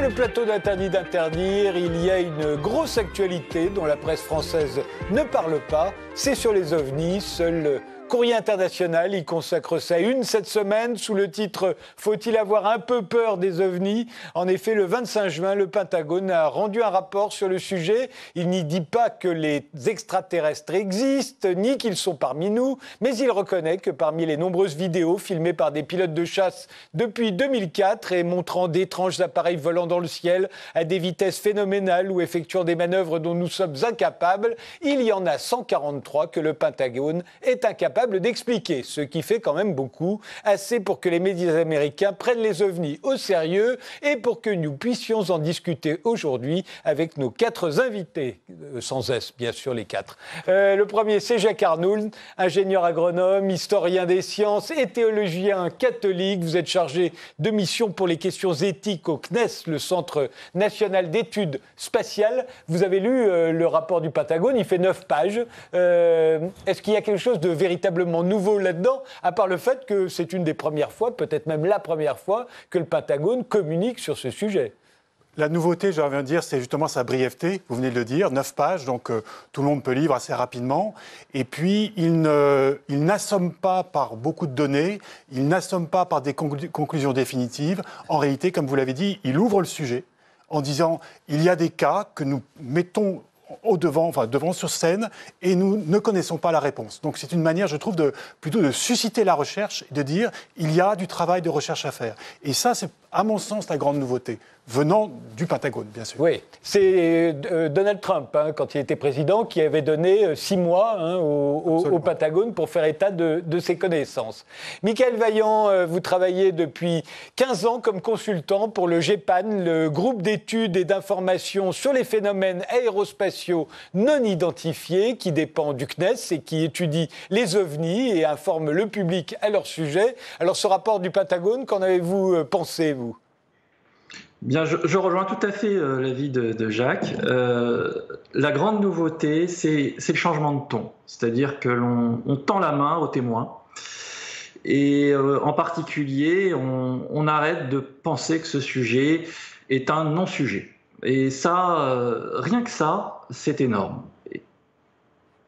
Sur le plateau d'Interdit d'interdire. Il y a une grosse actualité dont la presse française ne parle pas. C'est sur les ovnis. Seul Courrier international, il consacre sa une cette semaine sous le titre Faut-il avoir un peu peur des ovnis? En effet, le 25 juin, le Pentagone a rendu un rapport sur le sujet. Il n'y dit pas que les extraterrestres existent, ni qu'ils sont parmi nous, mais il reconnaît que parmi les nombreuses vidéos filmées par des pilotes de chasse depuis 2004 et montrant d'étranges appareils volant dans le ciel à des vitesses phénoménales ou effectuant des manœuvres dont nous sommes incapables, il y en a 143 que le Pentagone est incapable d'expliquer, ce qui fait quand même beaucoup, assez pour que les médias américains prennent les ovnis au sérieux et pour que nous puissions en discuter aujourd'hui avec nos quatre invités, euh, sans S bien sûr les quatre. Euh, le premier c'est Jacques Arnould, ingénieur agronome, historien des sciences et théologien catholique. Vous êtes chargé de mission pour les questions éthiques au CNES, le Centre national d'études spatiales. Vous avez lu euh, le rapport du Patagone, il fait neuf pages. Est-ce qu'il y a quelque chose de véritable nouveau là-dedans, à part le fait que c'est une des premières fois, peut-être même la première fois, que le Pentagone communique sur ce sujet. La nouveauté, je viens de dire, c'est justement sa brièveté, vous venez de le dire, neuf pages, donc euh, tout le monde peut lire assez rapidement. Et puis, il n'assomme pas par beaucoup de données, il n'assomme pas par des conclusions définitives. En réalité, comme vous l'avez dit, il ouvre le sujet en disant, il y a des cas que nous mettons au devant, enfin devant sur scène, et nous ne connaissons pas la réponse. Donc c'est une manière, je trouve, de, plutôt de susciter la recherche et de dire il y a du travail de recherche à faire. Et ça, c'est à mon sens la grande nouveauté venant du Pentagone, bien sûr. Oui, c'est euh, Donald Trump, hein, quand il était président, qui avait donné euh, six mois hein, au, Pentagone pour faire état de, ses connaissances. Michael Vaillant, euh, vous travaillez depuis 15 ans comme consultant pour le GEPAN, le groupe d'études et d'informations sur les phénomènes aérospatiaux non identifiés, qui dépend du CNES et qui étudie les ovnis et informe le public à leur sujet. Alors ce rapport du Pentagone, qu'en avez-vous pensé, vous? Bien, je, rejoins tout à fait euh, l'avis de, Jacques. Euh, la grande nouveauté, c'est le changement de ton. C'est-à-dire que l'on tend la main aux témoins. Et euh, en particulier, on, on, arrête de penser que ce sujet est un non-sujet. Et ça, rien que ça, c'est énorme.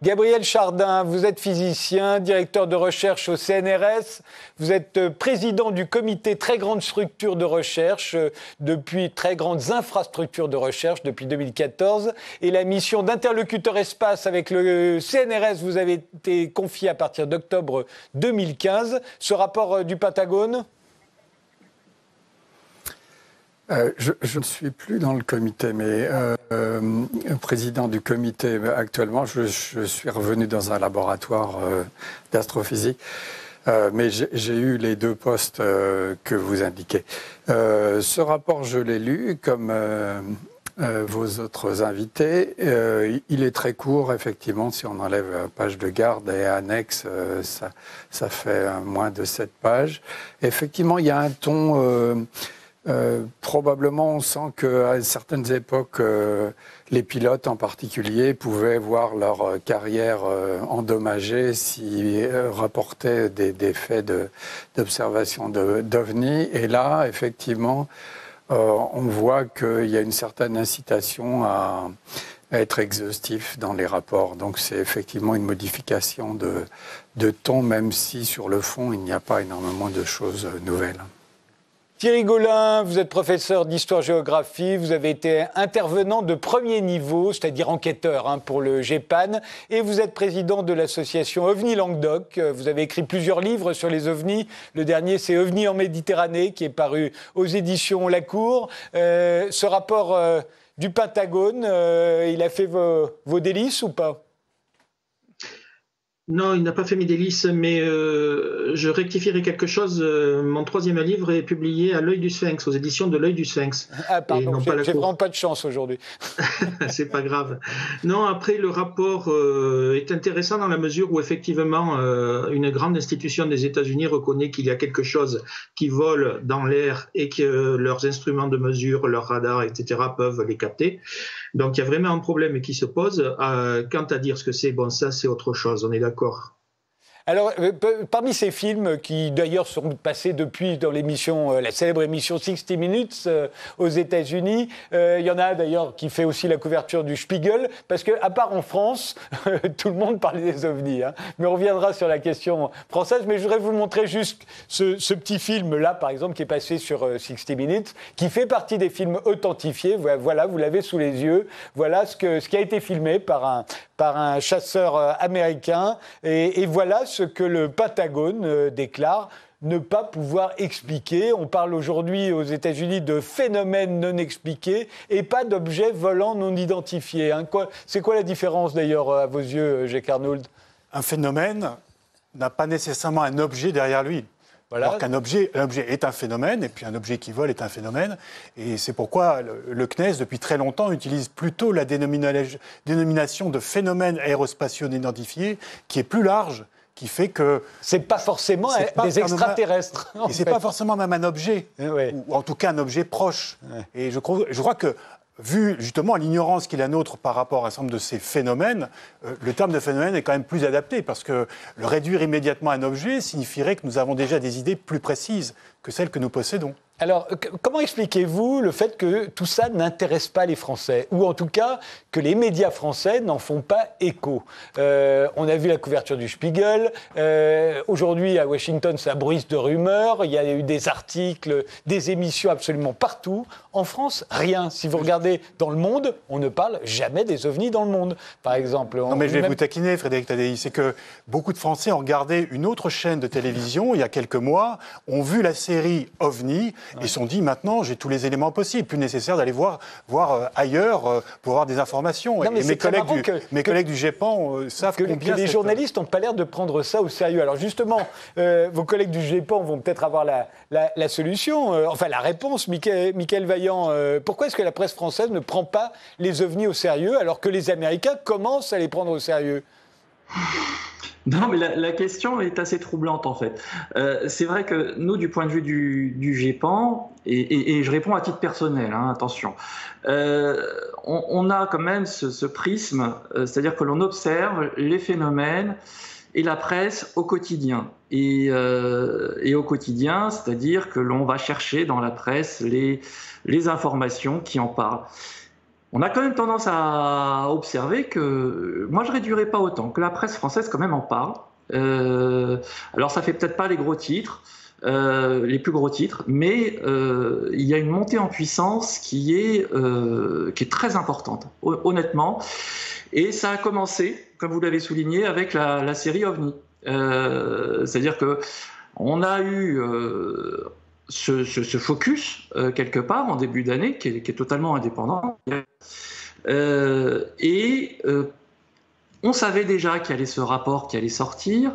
Gabriel Chardin, vous êtes physicien, directeur de recherche au CNRS. Vous êtes euh, président du comité très grande structure de recherche euh, depuis très grandes infrastructures de recherche depuis 2014. Et la mission d'interlocuteur espace avec le CNRS vous avez été confiée à partir d'octobre 2015. Ce rapport euh, du Pentagone? Euh, je, ne suis plus dans le comité, mais euh, euh, président du comité actuellement, je, suis revenu dans un laboratoire d'astrophysique. mais j'ai eu les deux postes que vous indiquez. ce rapport, je l'ai lu comme vos autres invités. il est très court, effectivement, si on enlève page de garde et annexe, ça, ça, fait moins de sept pages. Effectivement, il y a un ton euh, probablement, on sent qu'à certaines époques, euh, les pilotes en particulier pouvaient voir leur euh, carrière endommagée s'ils rapportaient des, faits d'observation d'OVNI. Et là, effectivement, on voit qu'il y a une certaine incitation à, être exhaustif dans les rapports. Donc c'est effectivement une modification de, de ton, même si sur le fond, il n'y a pas énormément de choses nouvelles. Thierry Gaulin, vous êtes professeur d'histoire-géographie, vous avez été intervenant de premier niveau, c'est-à-dire enquêteur hein, pour le GEPAN, et vous êtes président de l'association OVNI Languedoc. Vous avez écrit plusieurs livres sur les ovnis. Le dernier, c'est OVNI en Méditerranée, qui est paru aux éditions La Cour. Euh, ce rapport euh, du Pentagone, euh, il a fait vos délices ou pas? Non, il n'a pas fait mes délices, mais euh, je rectifierai quelque chose. Euh, mon troisième livre est publié à l'œil du Sphinx, aux éditions de l'œil du Sphinx. Ah, pardon, j'ai vraiment pas de chance aujourd'hui. C'est pas grave. Non, après, le rapport euh, est intéressant dans la mesure où, effectivement, une grande institution des États-Unis reconnaît qu'il y a quelque chose qui vole dans l'air et que leurs instruments de mesure, leurs radars, etc., peuvent les capter. Donc il y a vraiment un problème qui se pose. Quant à dire ce que c'est, bon, ça c'est autre chose, on est d'accord. Alors, euh, parmi ces films qui d'ailleurs sont passés depuis dans l'émission, euh, la célèbre émission 60 Minutes euh, aux États-Unis, il y en a d'ailleurs qui fait aussi la couverture du Spiegel, parce que à part en France, tout le monde parlait des ovnis. Hein. Mais on reviendra sur la question française. Mais je voudrais vous montrer juste ce, petit film là, par exemple, qui est passé sur 60 Minutes, qui fait partie des films authentifiés. Voilà, vous l'avez sous les yeux. Voilà ce qui a été filmé par un, par un chasseur américain. Et, voilà ce que le Patagone euh, déclare ne pas pouvoir expliquer. On parle aujourd'hui aux États-Unis de phénomènes non expliqués et pas d'objets volants non identifiés. Hein. C'est quoi la différence d'ailleurs à vos yeux, Jacques Arnould? Un phénomène n'a pas nécessairement un objet derrière lui. Alors qu'un objet, un objet est un phénomène, et puis un objet qui vole est un phénomène. Et c'est pourquoi le, CNES, depuis très longtemps, utilise plutôt la dénomination de phénomène aérospatiaux non identifiés, qui est plus large qui fait que c'est pas forcément des extraterrestres. Et c'est pas forcément même un objet, ou en tout cas un objet proche. Et je crois, je crois que vu justement l'ignorance qu'il a nôtre par rapport à un certain nombre de ces phénomènes, euh, le terme de phénomène est quand même plus adapté parce que le réduire immédiatement à un objet signifierait que nous avons déjà des idées plus précises que celles que nous possédons. Alors, comment expliquez-vous le fait que tout ça n'intéresse pas les Français Ou en tout cas, que les médias français n'en font pas écho? Euh, On a vu la couverture du Spiegel. Euh, aujourd'hui, à Washington, ça bruise de rumeurs. Il y a eu des articles, des émissions absolument partout. En France, rien. Si vous regardez dans le monde, on ne parle jamais des ovnis dans le monde, par exemple. Non, mais je vais vous taquiner, Frédéric Tadei. C'est que beaucoup de Français ont regardé une autre chaîne de télévision il y a quelques mois, ont vu la série OVNI ils se sont dit maintenant, j'ai tous les éléments possibles, plus nécessaire d'aller voir, voir euh, ailleurs euh, pour avoir des informations. et mes, collègues du, mes collègues du GEPAN euh, savent que, combien. Que les journalistes n'ont pas l'air de prendre ça au sérieux. Alors justement, vos collègues du GEPAN vont peut-être avoir la, la, solution, enfin la réponse. Michael, Vaillant, pourquoi est-ce que la presse française ne prend pas les ovnis au sérieux alors que les Américains commencent à les prendre au sérieux? Non, mais la, question est assez troublante en fait. Euh, c'est vrai que nous, du point de vue du, du GEPAN, et, je réponds à titre personnel, hein, attention, euh, on, a quand même ce, prisme, euh, c'est-à-dire que l'on observe les phénomènes et la presse au quotidien. Et, au quotidien, c'est-à-dire que l'on va chercher dans la presse les informations qui en parlent on a quand même tendance à observer que, moi je réduirais pas autant, que la presse française quand même en parle. Euh, alors ça fait peut-être pas les gros titres, euh, les plus gros titres, mais euh, il y a une montée en puissance qui est, qui est très importante, honnêtement. Et ça a commencé, comme vous l'avez souligné, avec la, série OVNI. C'est-à-dire que on a eu ce, focus euh, quelque part en début d'année qui, est totalement indépendant. Euh, et euh, on savait déjà qu'il y avait ce rapport qui allait sortir.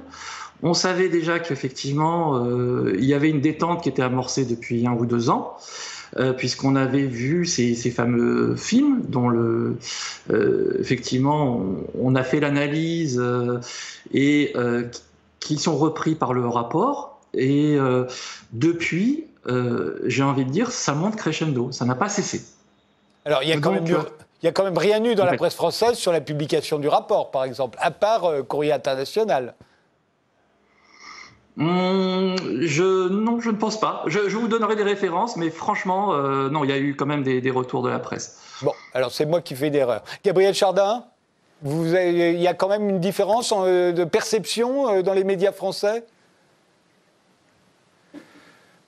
On savait déjà qu'effectivement, il y avait une détente qui était amorcée depuis un ou deux ans, puisqu'on avait vu ces, fameux films dont effectivement, on, a fait l'analyse et qui sont repris par le rapport. Et depuis, euh, j'ai envie de dire, ça monte crescendo, ça n'a pas cessé. Alors, il y a quand même il n'y a quand même rien eu dans la presse française sur la publication du rapport, par exemple, à part euh, Courrier International. Hum, je, non, je ne pense pas. Je, vous donnerai des références, mais franchement, non, il y a eu quand même des, retours de la presse. Bon, alors c'est moi qui fais d'erreur. Gabriel Chardin, vous il y a quand même une différence de perception dans les médias français?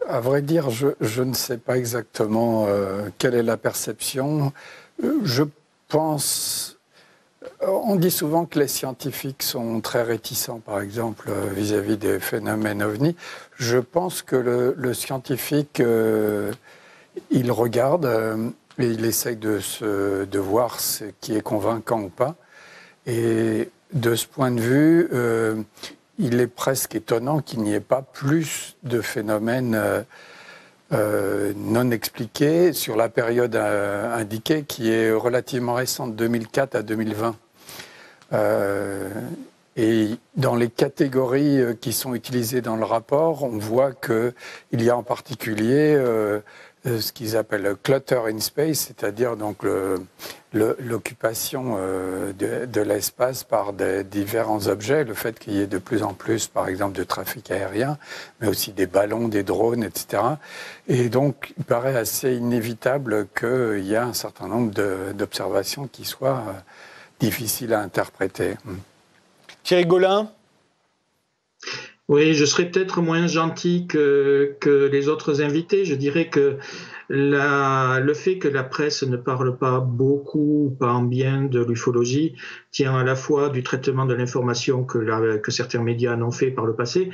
À vrai dire, je, ne sais pas exactement euh, quelle est la perception. Euh, je pense. On dit souvent que les scientifiques sont très réticents, par exemple, euh, vis-à-vis des phénomènes ovnis. Je pense que le, scientifique, il regarde et il essaye de voir ce qui est convaincant ou pas. Et de ce point de vue, il est presque étonnant qu'il n'y ait pas plus de phénomènes euh, euh, non expliqués sur la période euh, indiquée, qui est relativement récente, 2004 à 2020. Et dans les catégories qui sont utilisées dans le rapport, on voit qu'il y a en particulier ce qu'ils appellent clutter in space, c'est-à-dire donc l'occupation euh, de, l'espace par des différents objets, le fait qu'il y ait de plus en plus, par exemple, de trafic aérien, mais aussi des ballons, des drones, etc. Et donc, il paraît assez inévitable qu'il y ait un certain nombre d'observations qui soient euh, difficiles à interpréter. Thierry Golin oui, je serais peut-être moins gentil que, que, les autres invités. Je dirais que la, le fait que la presse ne parle pas beaucoup, pas en bien de l'ufologie, tient à la fois du traitement de l'information que, que certains médias en ont fait par le passé,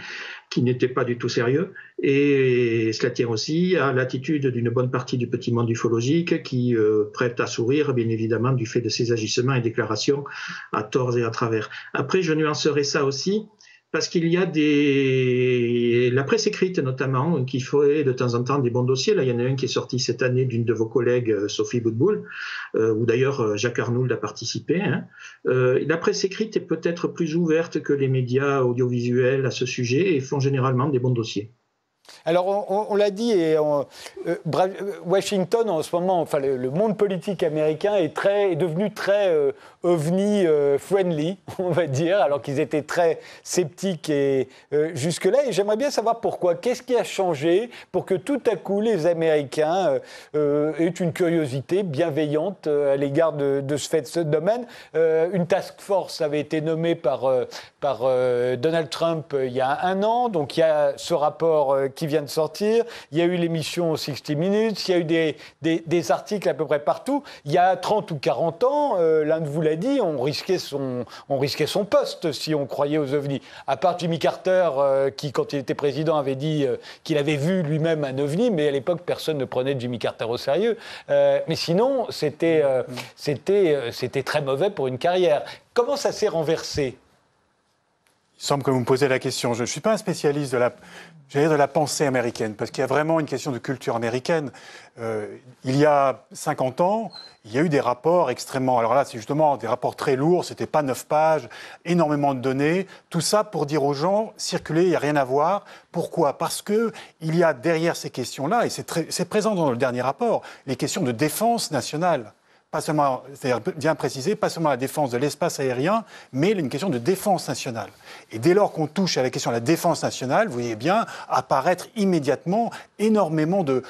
qui n'était pas du tout sérieux, et cela tient aussi à l'attitude d'une bonne partie du petit monde ufologique qui euh, prête à sourire, bien évidemment, du fait de ses agissements et déclarations à tort et à travers. Après, je nuancerai ça aussi parce qu'il y a des la presse écrite notamment qui fait de temps en temps des bons dossiers. Là, il y en a un qui est sorti cette année d'une de vos collègues, euh, Sophie Boudboul, euh, où d'ailleurs euh, Jacques Arnould a participé. Hein. la presse écrite est peut-être plus ouverte que les médias audiovisuels à ce sujet et font généralement des bons dossiers. Alors, on, l'a dit, et euh, Washington, en ce moment, enfin, le, monde politique américain est, devenu très euh, ovni euh, friendly, on va dire, alors qu'ils étaient très sceptiques et jusque-là. Et j'aimerais bien savoir pourquoi. Qu'est-ce qui a changé pour que tout à coup les Américains aient une curiosité bienveillante à l'égard de, ce fait, de ce domaine? Une task force avait été nommée par, Donald Trump il y a un an, donc il y a ce rapport qui vient de sortir, il y a eu l'émission 60 Minutes, il y a eu des, des, articles à peu près partout. Il y a 30 ou 40 ans, euh, l'un de vous l'a dit, on risquait, son, on risquait son poste si on croyait aux ovnis. À part Jimmy Carter, euh, qui, quand il était président, avait dit euh, qu'il avait vu lui-même un ovni, mais à l'époque, personne ne prenait Jimmy Carter au sérieux. mais sinon, c'était c'était très mauvais pour une carrière. Comment ça s'est renversé? Il semble que vous me posez la question. Je ne suis pas un spécialiste de la, de la pensée américaine, parce qu'il y a vraiment une question de culture américaine. Euh, il y a 50 ans, il y a eu des rapports extrêmement. Alors là, c'est justement des rapports très lourds, c'était pas neuf pages, énormément de données. Tout ça pour dire aux gens, circuler, il n'y a rien à voir. Pourquoi? Parce que il y a derrière ces questions-là, et c'est présent dans le dernier rapport, les questions de défense nationale pas seulement, c'est-à-dire bien préciser, pas seulement la défense de l'espace aérien, mais une question de défense nationale. Et dès lors qu'on touche à la question de la défense nationale, vous voyez bien apparaître immédiatement énormément de,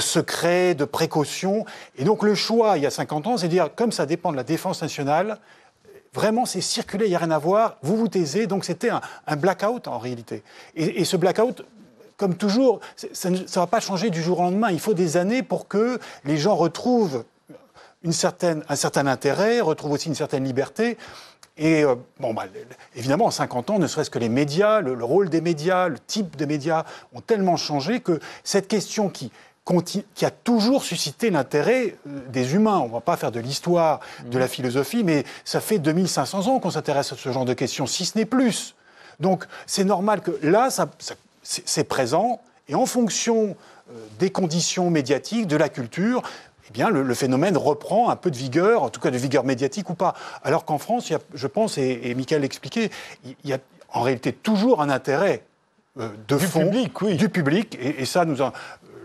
secrets, de précautions. Et donc le choix, il y a 50 ans, c'est de dire, comme ça dépend de la défense nationale, Vraiment, c'est circulé, il n'y a rien à voir, vous vous taisez. Donc c'était un, blackout en réalité. Et, et ce blackout, comme toujours, ça ne va pas changer du jour au lendemain. Il faut des années pour que les gens retrouvent une certaine, un certain intérêt, retrouve aussi une certaine liberté. Et euh, bon, bah, évidemment, en 50 ans, ne serait-ce que les médias, le, rôle des médias, le type de médias ont tellement changé que cette question qui, a toujours suscité l'intérêt euh, des humains. On ne va pas faire de l'histoire, de la philosophie, mais ça fait 2500 ans qu'on s'intéresse à ce genre de questions, si ce n'est plus. Donc c'est normal que là, ça, c'est présent, et en fonction euh, des conditions médiatiques, de la culture, eh bien, le, phénomène reprend un peu de vigueur, en tout cas de vigueur médiatique ou pas. Alors qu'en France, il y a, je pense, et, et Michael l'expliquait, il y a en réalité toujours un intérêt euh, de du fond public, oui. du public, et, ça, nous en,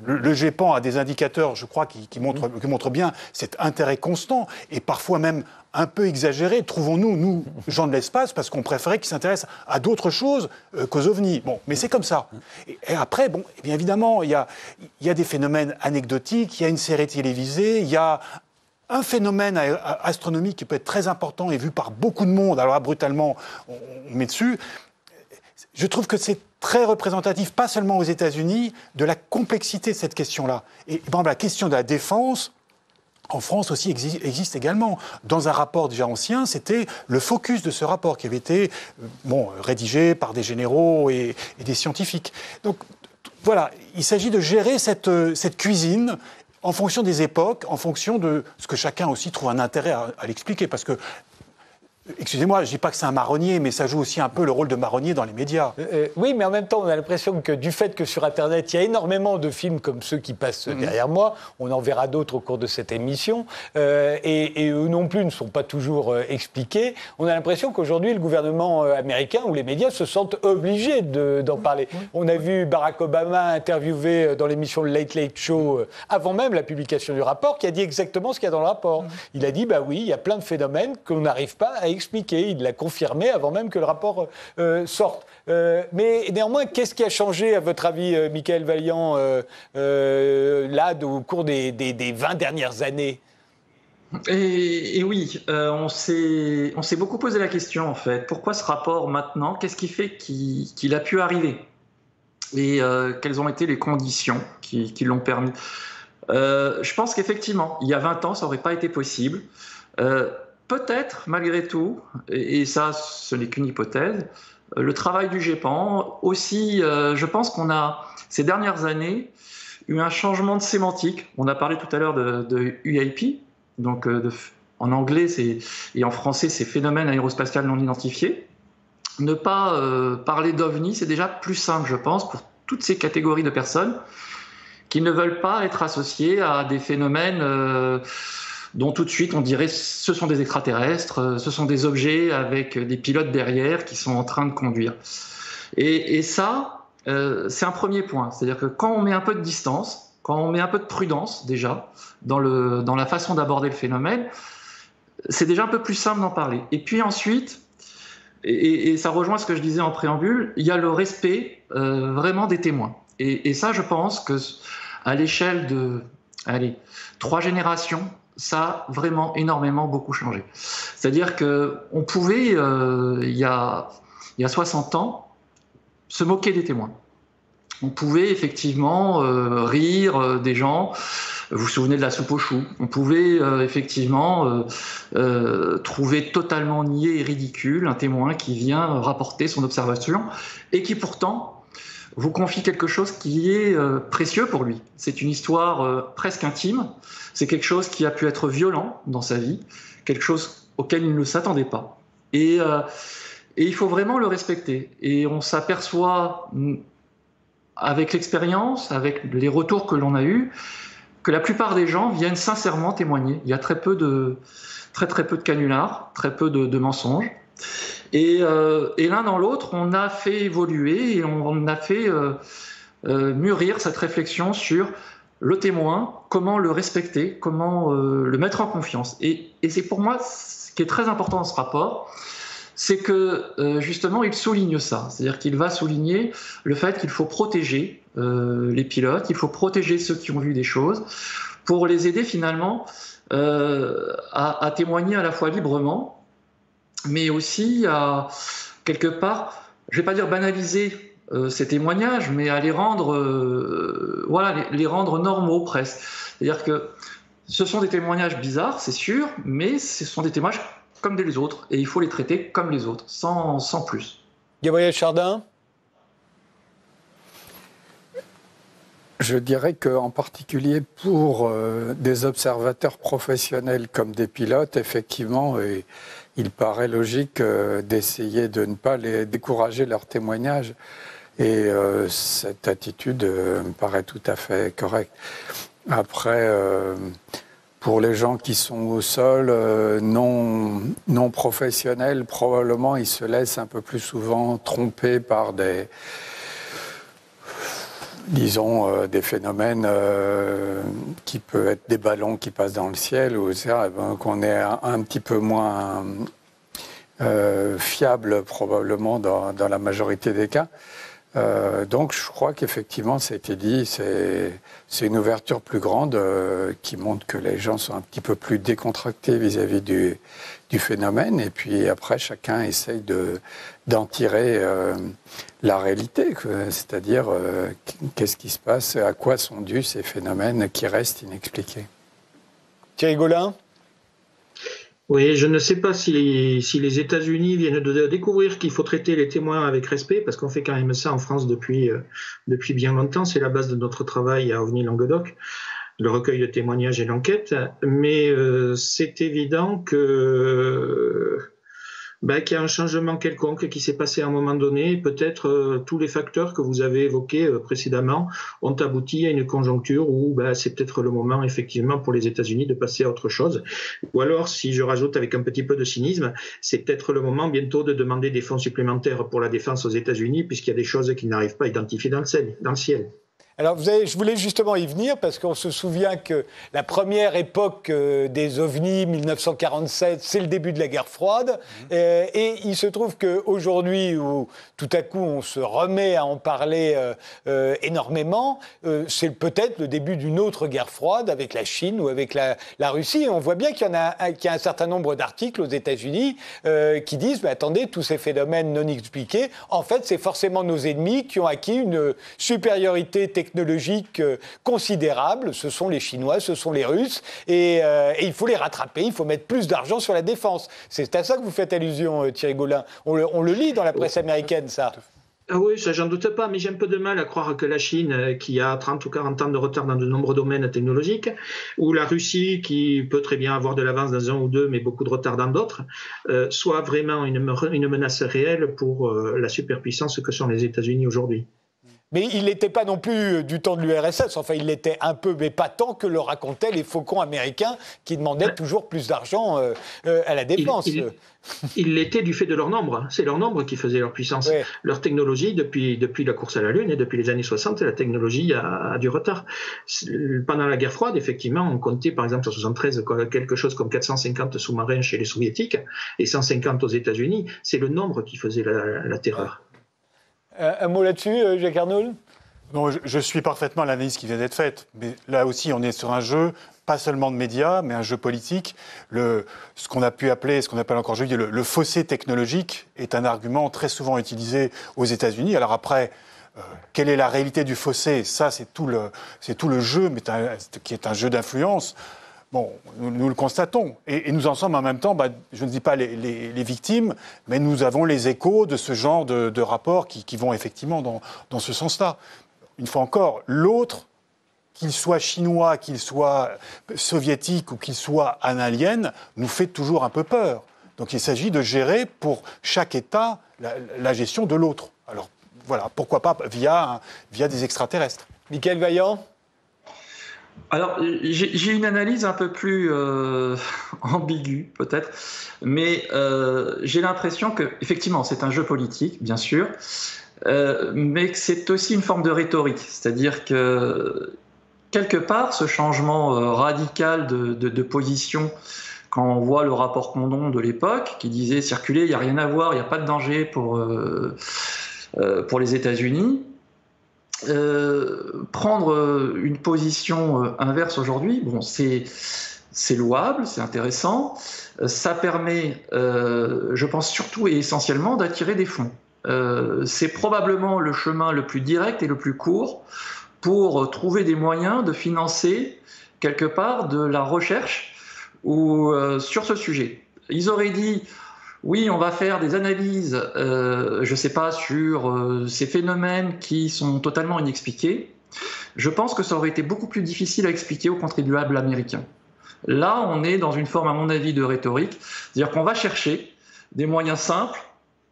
le, GEPAN a des indicateurs, je crois, qui, montrent, qui montrent bien cet intérêt constant et parfois même un peu exagéré, trouvons-nous, nous, gens de l'espace, parce qu'on préférait qu'ils s'intéressent à d'autres choses euh, qu'aux ovnis. Bon, mais c'est comme ça. Et, après, bon, eh bien évidemment, il y a, y a des phénomènes anecdotiques, il y a une série télévisée, il y a un phénomène astronomique qui peut être très important et vu par beaucoup de monde, alors là, brutalement, on met dessus. Je trouve que c'est très représentatif, pas seulement aux États-Unis, de la complexité de cette question-là. Et par exemple, la question de la défense, en France aussi existe également. Dans un rapport déjà ancien, c'était le focus de ce rapport qui avait été euh, bon, rédigé par des généraux et, des scientifiques. Donc voilà, il s'agit de gérer cette, euh, cette, cuisine en fonction des époques, en fonction de ce que chacun aussi trouve un intérêt à, l'expliquer. Parce que excusez-moi, je dis pas que c'est un marronnier, mais ça joue aussi un peu le rôle de marronnier dans les médias. Euh, euh, oui, mais en même temps, on a l'impression que du fait que sur Internet, il y a énormément de films comme ceux qui passent mhm. derrière moi, on en verra d'autres au cours de cette émission, euh, et, eux non plus ne sont pas toujours expliqués, on a l'impression qu'aujourd'hui, le gouvernement américain ou les médias se sentent obligés d'en parler. On a vu Barack Obama interviewé dans l'émission Late Late Show avant même la publication du rapport, qui a dit exactement ce qu'il y a dans le rapport. Mhm. Il a dit, bah oui, il y a plein de phénomènes qu'on n'arrive pas à expliquer. Il l'a confirmé avant même que le rapport euh, sorte. Euh, mais néanmoins, qu'est-ce qui a changé, à votre avis, euh, Michael Valiant, là, au cours des, des, 20 dernières années? Et, oui, on s'est beaucoup posé la question en fait. Pourquoi ce rapport maintenant? Qu'est-ce qui fait qu'il a pu arriver? Et quelles ont été les conditions qui l'ont permis? Je pense qu'effectivement, il y a 20 ans, ça n'aurait pas été possible peut-être, malgré tout, et, ça, ce n'est qu'une hypothèse, euh, le travail du GEPAN, aussi, euh, je pense qu'on a, ces dernières années, eu un changement de sémantique. On a parlé tout à l'heure de, UIP, donc euh, en anglais et en français, c'est phénomène aérospatial non identifié. Ne pas parler d'OVNI, c'est déjà plus simple, je pense, pour toutes ces catégories de personnes qui ne veulent pas être associées à des phénomènes dont tout de suite on dirait ce sont des extraterrestres, euh, ce sont des objets avec des pilotes derrière qui sont en train de conduire. Et, ça, euh, c'est un premier point. C'est-à-dire que quand on met un peu de distance, quand on met un peu de prudence déjà dans, le, dans la façon d'aborder le phénomène, c'est déjà un peu plus simple d'en parler. Et puis ensuite, et, ça rejoint ce que je disais en préambule, il y a le respect euh, vraiment des témoins. Et, et, ça, je pense que à l'échelle de allez, trois générations, ça a vraiment énormément beaucoup changé. C'est-à-dire qu'on pouvait, euh, il, y a, il y a 60 ans, se moquer des témoins. On pouvait effectivement euh, rire euh, des gens. Vous vous souvenez de la soupe aux choux. On pouvait effectivement trouver totalement niais et ridicule un témoin qui vient rapporter son observation et qui pourtant vous confie quelque chose qui est précieux pour lui. C'est une histoire presque intime c'est quelque chose qui a pu être violent dans sa vie, quelque chose auquel il ne s'attendait pas. Euh, et, il faut vraiment le respecter. Et on s'aperçoit, mm, avec l'expérience, avec les retours que l'on a eus, que la plupart des gens viennent sincèrement témoigner. Il y a très peu de, très, très peu de canulars, très peu de, mensonges. Euh, et, l'un dans l'autre, on a fait évoluer et on, a fait euh, mûrir cette réflexion sur le témoin, comment le respecter, comment euh, le mettre en confiance. Et, c'est pour moi ce qui est très important dans ce rapport, c'est que euh, justement il souligne ça, c'est-à-dire qu'il va souligner le fait qu'il faut protéger euh, les pilotes, il faut protéger ceux qui ont vu des choses, pour les aider finalement à, à, témoigner à la fois librement, mais aussi à quelque part, je vais pas dire banaliser euh, ces témoignages, mais à les rendre, euh, voilà, les, rendre normaux presque. C'est-à-dire que ce sont des témoignages bizarres, c'est sûr, mais ce sont des témoignages comme des autres, et il faut les traiter comme les autres, sans, sans plus. Gabriel Chardin? Je dirais qu'en particulier pour euh, des observateurs professionnels comme des pilotes, effectivement, il paraît logique d'essayer de ne pas les décourager leurs témoignages. Et euh, cette attitude euh, me paraît tout à fait correcte. Après, euh, pour les gens qui sont au sol, non, non professionnels, probablement ils se laissent un peu plus souvent tromper par des, disons, des phénomènes qui peuvent être des ballons qui passent dans le ciel, ou eh ben, qu'on est un, petit peu moins fiable probablement dans, la majorité des cas. Euh, donc je crois qu'effectivement, ça a été dit, c'est une ouverture plus grande euh, qui montre que les gens sont un petit peu plus décontractés vis-à-vis du, phénomène. Et puis après, chacun essaye d'en tirer euh, la réalité, c'est-à-dire qu'est-ce qui se passe, à quoi sont dus ces phénomènes qui restent inexpliqués. Thierry Gaulin? Oui, je ne sais pas si les, États-Unis viennent de découvrir qu'il faut traiter les témoins avec respect, parce qu'on fait quand même ça en France depuis, euh, depuis bien longtemps. C'est la base de notre travail à OVNI Languedoc, le recueil de témoignages et l'enquête. Mais euh, c'est évident que ben, qu'il y a un changement quelconque qui s'est passé à un moment donné. Peut-être euh, tous les facteurs que vous avez évoqués euh, précédemment ont abouti à une conjoncture où ben, c'est peut-être le moment effectivement pour les États-Unis de passer à autre chose. Ou alors, si je rajoute avec un petit peu de cynisme, c'est peut-être le moment bientôt de demander des fonds supplémentaires pour la défense aux États-Unis, puisqu'il y a des choses qu'ils n'arrivent pas à identifier Dans le ciel. Alors, vous je voulais justement y venir parce qu'on se souvient que la première époque euh, des ovnis, 1947, c'est le début de la guerre froide. Mhm. Euh, et il se trouve qu'aujourd'hui, où tout à coup on se remet à en parler euh, énormément, c'est peut-être le début d'une autre guerre froide avec la Chine ou avec la, Russie. Et on voit bien qu'il y, en a, qu'il y a un certain nombre d'articles aux États-Unis qui disent mais attendez, tous ces phénomènes non expliqués, en fait, c'est forcément nos ennemis qui ont acquis une supériorité technologique technologiques euh, considérables. Ce sont les Chinois, ce sont les Russes. Euh, et, il faut les rattraper, il faut mettre plus d'argent sur la défense. C'est à ça que vous faites allusion, euh, Thierry Gaulin. On le, lit dans la presse américaine, ça. Ah oui, ça j'en doute pas, mais j'ai un peu de mal à croire que la Chine, qui a 30 ou 40 ans de retard dans de nombreux domaines technologiques, ou la Russie, qui peut très bien avoir de l'avance dans un ou deux, mais beaucoup de retard dans d'autres, soit vraiment une, une, menace réelle pour la superpuissance que sont les États-Unis aujourd'hui. Mais il n'était pas non plus euh, du temps de l'URSS. Enfin, il l'était un peu, mais pas tant que le racontaient les faucons américains qui demandaient toujours plus d'argent euh, euh, à la défense. Il l'était du fait de leur nombre. C'est leur nombre qui faisait leur puissance. Leur technologie, depuis, depuis la course à la Lune et depuis les années 60, la technologie a, du retard. Pendant la guerre froide, effectivement, on comptait par exemple en 73 quelque chose comme 450 sous-marins chez les soviétiques et 150 aux États-Unis. C'est le nombre qui faisait la, terreur. Un mot là-dessus, euh, Jacques Arnoul non, je, suis parfaitement l'analyse qui vient d'être faite. Mais là aussi, on est sur un jeu, pas seulement de médias, mais un jeu politique. Ce qu'on a pu appeler, ce qu'on appelle encore aujourd'hui, le, le, fossé technologique est un argument très souvent utilisé aux États-Unis. Alors après, euh, quelle est la réalité du fossé? Ça, c'est tout le, c'est tout le jeu, mais qui est un jeu d'influence. Bon, nous, le constatons. Et, nous en sommes en même temps, bah, je ne dis pas les, victimes, mais nous avons les échos de ce genre de, rapports qui, vont effectivement dans, ce sens-là. Une fois encore, l'autre, qu'il soit chinois, qu'il soit soviétique ou qu'il soit analien, nous fait toujours un peu peur. Donc il s'agit de gérer pour chaque État la, gestion de l'autre. Alors voilà, pourquoi pas via, via des extraterrestres. Michael Vaillant? Alors, j'ai une analyse un peu plus euh, ambiguë, peut-être, mais euh, j'ai l'impression que, effectivement, c'est un jeu politique, bien sûr, euh, mais que c'est aussi une forme de rhétorique. C'est-à-dire que, quelque part, ce changement radical de, position, quand on voit le rapport Condon de l'époque, qui disait circuler, il n'y a rien à voir, il n'y a pas de danger pour, pour les États-Unis, euh, prendre euh, une position euh, inverse aujourd'hui, bon, c'est c'est louable, c'est intéressant. Ça permet, je pense surtout et essentiellement, d'attirer des fonds. c'est probablement le chemin le plus direct et le plus court pour trouver des moyens de financer quelque part de la recherche ou sur ce sujet. Ils auraient dit oui, on va faire des analyses, euh, je ne sais pas, sur euh, ces phénomènes qui sont totalement inexpliqués. Je pense que ça aurait été beaucoup plus difficile à expliquer aux contribuables américains. Là, on est dans une forme, à mon avis, de rhétorique, c'est-à-dire qu'on va chercher des moyens simples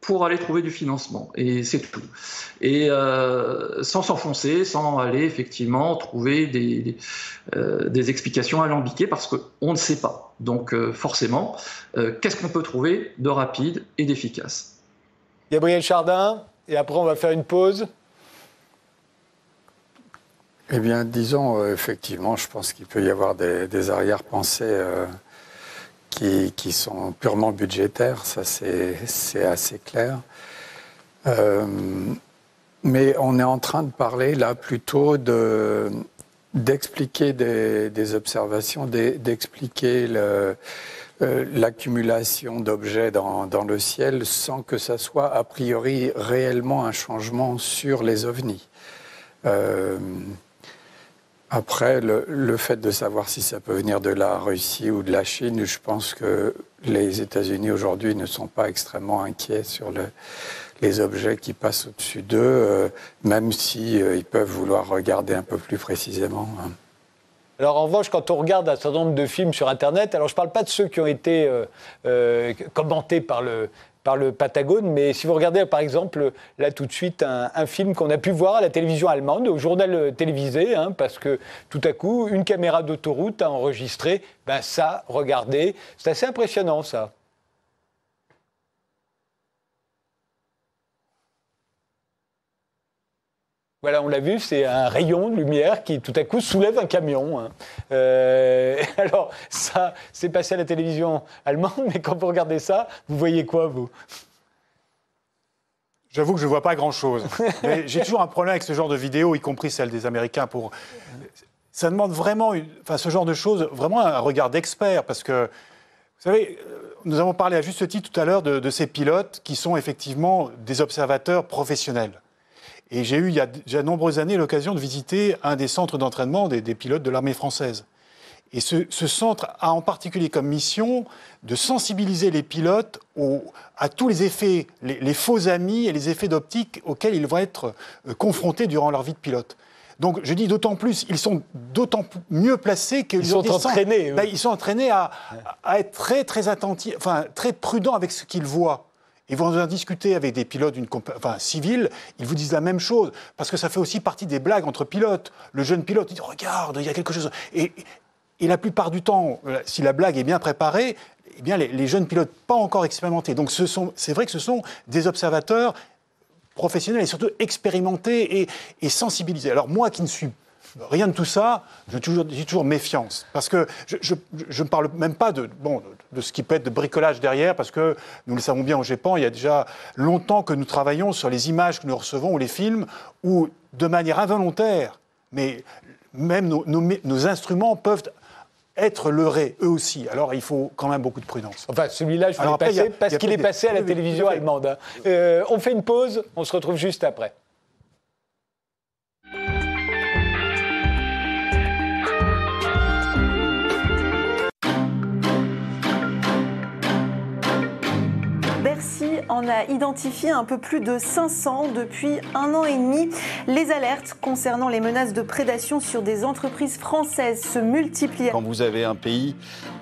pour aller trouver du financement. Et c'est tout. Et euh, sans s'enfoncer, sans aller effectivement trouver des, euh, des, explications alambiquées parce qu'on ne sait pas. Donc euh, forcément, qu'est-ce qu'on peut trouver de rapide et d'efficace? Gabriel Chardin, et après on va faire une pause. Eh bien, disons, effectivement, je pense qu'il peut y avoir des, des arrière-pensées qui, sont purement budgétaires, ça c'est assez clair. Euh, mais on est en train de parler là plutôt d'expliquer des, observations, d'expliquer euh, l'accumulation d'objets dans, le ciel sans que ça soit a priori réellement un changement sur les ovnis. Euh, après, le, fait de savoir si ça peut venir de la Russie ou de la Chine, je pense que les États-Unis aujourd'hui ne sont pas extrêmement inquiets sur les objets qui passent au-dessus d'eux, euh, même si euh, peuvent vouloir regarder un peu plus précisément. Hein. Alors en revanche, quand on regarde un certain nombre de films sur Internet, alors je ne parle pas de ceux qui ont été euh, commentés par le, par le Patagone. Mais si vous regardez, par exemple, là tout de suite, un, film qu'on a pu voir à la télévision allemande, au journal télévisé, hein, parce que tout à coup, une caméra d'autoroute a enregistré, ben ça, regardez, c'est assez impressionnant ça. Voilà, on l'a vu, c'est un rayon de lumière qui tout à coup soulève un camion. Hein. Euh, alors, ça, c'est passé à la télévision allemande, mais quand vous regardez ça, vous voyez quoi, vous? J'avoue que je ne vois pas grand-chose. j'ai toujours un problème avec ce genre de vidéos, y compris celle des Américains, pour... Ça demande vraiment, enfin, ce genre de choses, vraiment un regard d'expert, parce que, vous savez, nous avons parlé à juste titre tout à l'heure de ces pilotes qui sont effectivement des observateurs professionnels. Et j'ai eu, il y a déjà de nombreuses années, l'occasion de visiter un des centres d'entraînement des, pilotes de l'armée française. Et ce, centre a en particulier comme mission de sensibiliser les pilotes à tous les effets, les, faux amis et les effets d'optique auxquels ils vont être euh, confrontés durant leur vie de pilote. Donc je dis d'autant plus, ils sont d'autant mieux placés qu'ils sont entraînés. Ben, ils sont entraînés à, à, être très très attentifs, enfin très prudents avec ce qu'ils voient. Et vous en discutez avec des pilotes d'une enfin, civile, ils vous disent la même chose. Parce que ça fait aussi partie des blagues entre pilotes. Le jeune pilote, il dit Regarde, il y a quelque chose. Et, et la plupart du temps, euh, si la blague est bien préparée, eh bien, les, jeunes pilotes pas encore expérimentés. Donc c'est vrai que ce sont des observateurs professionnels et surtout expérimentés et, et sensibilisés. Alors moi qui ne suis Rien de tout ça, j'ai toujours, toujours, méfiance. Parce que je ne parle même pas de, bon, de ce qui peut être de bricolage derrière, parce que nous le savons bien au GEPAN, il y a déjà longtemps que nous travaillons sur les images que nous recevons ou les films, où de manière involontaire, mais même nos, nos, instruments peuvent être leurrés, eux aussi. Alors il faut quand même beaucoup de prudence. Enfin, celui-là, je vais passer parce qu'il est passé à la télévision allemande. Hein. Euh, on fait une pause, on se retrouve juste après. En a identifié un peu plus de 500 depuis un an et demi. Les alertes concernant les menaces de prédation sur des entreprises françaises se multiplient. Quand vous avez un pays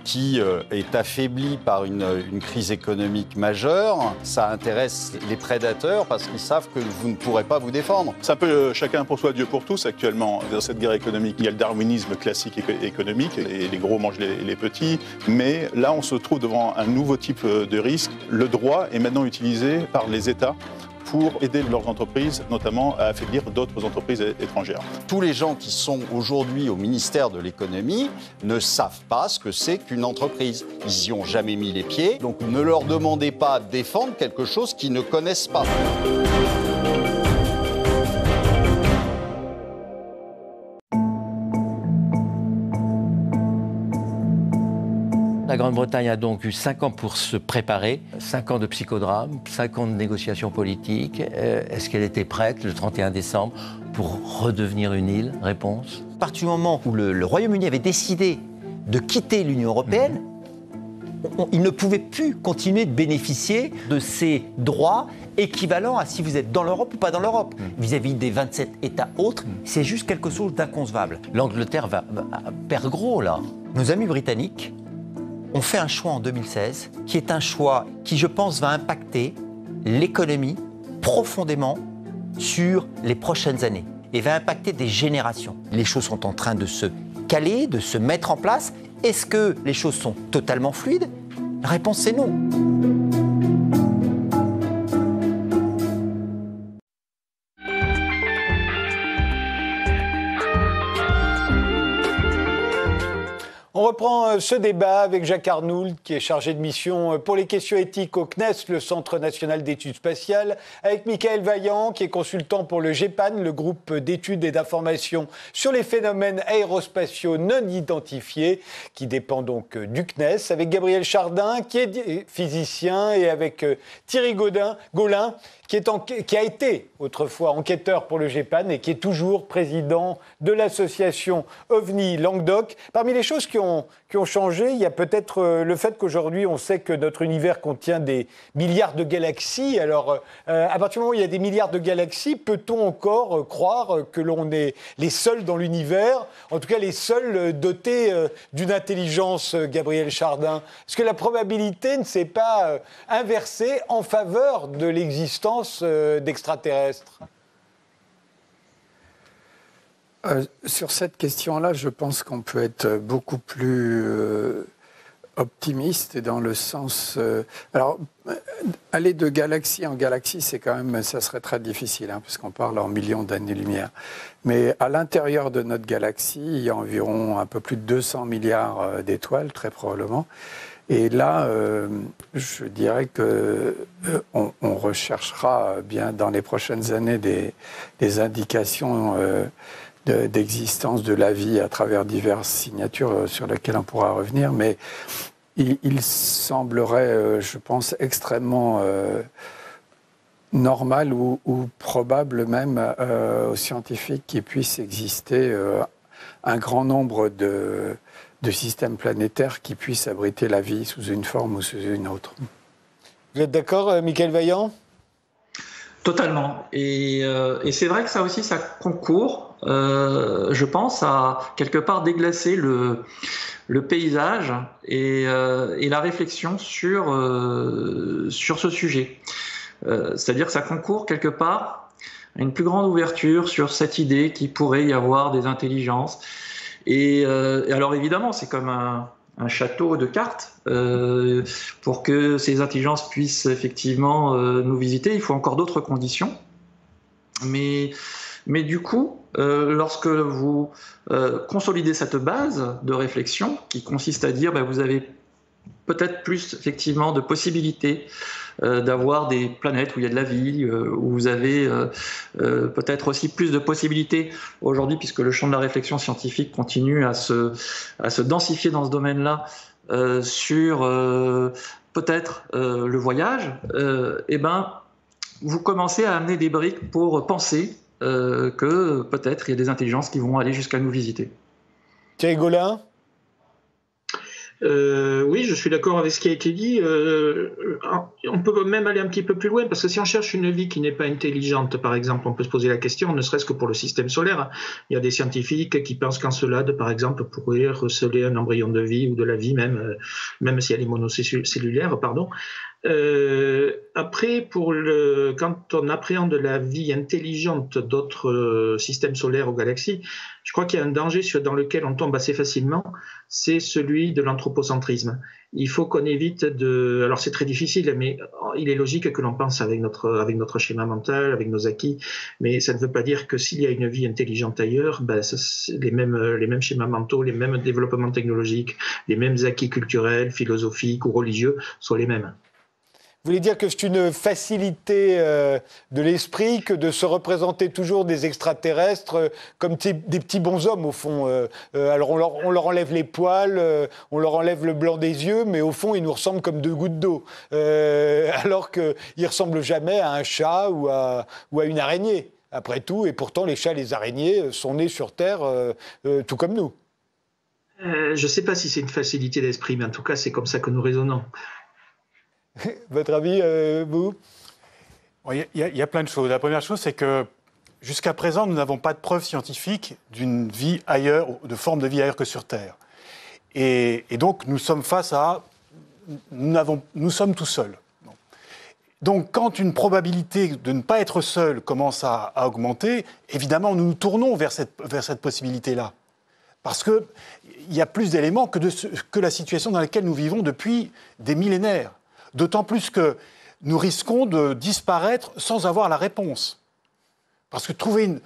qui euh, est affaibli par une, crise économique majeure, ça intéresse les prédateurs parce qu'ils savent que vous ne pourrez pas vous défendre. C'est un peu euh, chacun pour soi, Dieu pour tous actuellement dans cette guerre économique. Il y a le darwinisme classique économique, et les gros mangent les, les petits, mais là on se trouve devant un nouveau type euh, de risque. Le droit est maintenant utilisé par les États pour aider leurs entreprises, notamment à affaiblir d'autres entreprises étrangères. Tous les gens qui sont aujourd'hui au ministère de l'économie ne savent pas ce que c'est qu'une entreprise. Ils n'y ont jamais mis les pieds, donc ne leur demandez pas de défendre quelque chose qu'ils ne connaissent pas. La Grande-Bretagne a donc eu cinq ans pour se préparer, cinq ans de psychodrame, cinq ans de négociations politiques. Euh, est-ce qu'elle était prête le 31 décembre pour redevenir une île? Réponse. À partir du moment où le, Royaume-Uni avait décidé de quitter l'Union européenne, il ne pouvait plus continuer de bénéficier de ces droits équivalents à si vous êtes dans l'Europe ou pas dans l'Europe. Mm. Vis-à-vis des 27 États autres, mm. c'est juste quelque chose d'inconcevable. L'Angleterre va, va, perdre gros là. Nos amis britanniques on fait un choix en 2016 qui est un choix qui, je pense, va impacter l'économie profondément sur les prochaines années et va impacter des générations. Les choses sont en train de se caler, de se mettre en place. Est-ce que les choses sont totalement fluides? La réponse est non. On reprend euh, ce débat avec Jacques Arnould, qui est chargé de mission euh, pour les questions éthiques au CNES, le Centre national d'études spatiales, avec Michael Vaillant, qui est consultant pour le GEPAN, le groupe d'études et d'informations sur les phénomènes aérospatiaux non identifiés, qui dépend donc euh, du CNES, avec Gabriel Chardin, qui est physicien, et avec Thierry Gaulin, qui, a été autrefois enquêteur pour le GEPAN et qui est toujours président de l'association OVNI Languedoc. Parmi les choses qui ont changé. Il y a peut-être euh, le fait qu'aujourd'hui, on sait que notre univers contient des milliards de galaxies. Alors, euh, à partir du moment où il y a des milliards de galaxies, peut-on encore euh, croire que l'on est les seuls dans l'univers, en tout cas les seuls dotés d'une intelligence, Gabriel Chardin Est-ce que la probabilité ne s'est pas inversée en faveur de l'existence d'extraterrestres? Euh, sur cette question-là, je pense qu'on peut être beaucoup plus euh, optimiste dans le sens. Euh, alors, aller de galaxie en galaxie, c'est quand même, ça serait très difficile, hein, puisqu'on parle en millions d'années-lumière. Mais à l'intérieur de notre galaxie, il y a environ un peu plus de 200 milliards d'étoiles, très probablement. Et là, je dirais que on, recherchera bien dans les prochaines années des, indications d'existence de, la vie à travers diverses signatures euh, sur lesquelles on pourra revenir, mais il, semblerait, euh, je pense, extrêmement euh, normal ou, probable même aux scientifiques qu'il puisse exister un grand nombre de, de, systèmes planétaires qui puissent abriter la vie sous une forme ou sous une autre. Vous êtes d'accord, Michael Vaillant Totalement. Et, et c'est vrai que ça aussi, ça concourt euh, je pense, à quelque part déglacer le, le paysage et, euh, et, la réflexion sur, euh, sur ce sujet. C'est-à-dire que ça concourt quelque part à une plus grande ouverture sur cette idée qu'il pourrait y avoir des intelligences. Et, et alors évidemment, c'est comme un, château de cartes. pour que ces intelligences puissent effectivement nous visiter, il faut encore d'autres conditions. Mais mais du coup, euh, lorsque vous euh, consolidez cette base de réflexion, qui consiste à dire, ben, vous avez peut-être plus effectivement de possibilités euh, d'avoir des planètes où il y a de la vie, où vous avez peut-être aussi plus de possibilités aujourd'hui, puisque le champ de la réflexion scientifique continue à se, à se densifier dans ce domaine-là, sur peut-être le voyage, eh ben, vous commencez à amener des briques pour penser euh, que peut-être il y a des intelligences qui vont aller jusqu'à nous visiter. Thierry Gaulin? Euh, oui, je suis d'accord avec ce qui a été dit. Euh, on peut même aller un petit peu plus loin, parce que si on cherche une vie qui n'est pas intelligente, par exemple, on peut se poser la question, ne serait-ce que pour le système solaire. Il y a des scientifiques qui pensent qu'Encelade, par exemple, pourrait receler un embryon de vie ou de la vie, même, même si elle est monocellulaire, pardon. Euh, après, quand on appréhende la vie intelligente d'autres euh, systèmes solaires ou galaxies, je crois qu'il y a un danger dans lequel on tombe assez facilement, c'est celui de l'anthropocentrisme. Il faut qu'on évite de... Alors c'est très difficile, mais il est logique que l'on pense avec notre, schéma mental, avec nos acquis, mais ça ne veut pas dire que s'il y a une vie intelligente ailleurs, ben, les, mêmes, les mêmes schémas mentaux, les mêmes développements technologiques, les mêmes acquis culturels, philosophiques ou religieux sont les mêmes. Vous voulez dire que c'est une facilité euh, de l'esprit que de se représenter toujours des extraterrestres euh, comme des petits bonshommes, au fond. Euh, alors, on leur, enlève les poils, on leur enlève le blanc des yeux, mais au fond, ils nous ressemblent comme deux gouttes d'eau. alors qu'ils ressemblent jamais à un chat ou à, ou à une araignée, après tout. Et pourtant, les chats et les araignées sont nés sur Terre tout comme nous. je ne sais pas si c'est une facilité d'esprit, mais en tout cas, c'est comme ça que nous raisonnons. Votre avis, euh, vous Il y, a plein de choses. La première chose, c'est que jusqu'à présent, nous n'avons pas de preuves scientifiques d'une vie ailleurs, de forme de vie ailleurs que sur Terre. Et, donc, nous sommes face à. Nous, nous sommes tout seuls. Donc, quand une probabilité de ne pas être seul commence à, augmenter, évidemment, nous nous tournons vers cette, vers cette possibilité-là. Parce qu'il y a plus d'éléments que, que la situation dans laquelle nous vivons depuis des millénaires. D'autant plus que nous risquons de disparaître sans avoir la réponse. Parce que trouver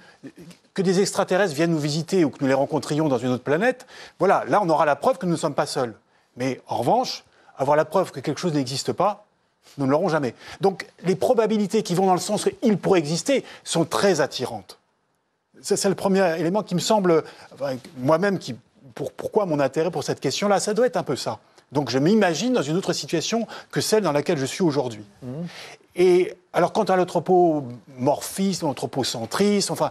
que des extraterrestres viennent nous visiter ou que nous les rencontrions dans une autre planète, voilà, là on aura la preuve que nous ne sommes pas seuls. Mais en revanche, avoir la preuve que quelque chose n'existe pas, nous ne l'aurons jamais. Donc les probabilités qui vont dans le sens qu'il pourrait exister sont très attirantes. C'est le premier élément qui me semble, moi-même, pour, pourquoi mon intérêt pour cette question-là, ça doit être un peu ça. Donc je m'imagine dans une autre situation que celle dans laquelle je suis aujourd'hui. Mmh. Et alors quant à l'anthropomorphisme, l'anthropocentrisme, enfin,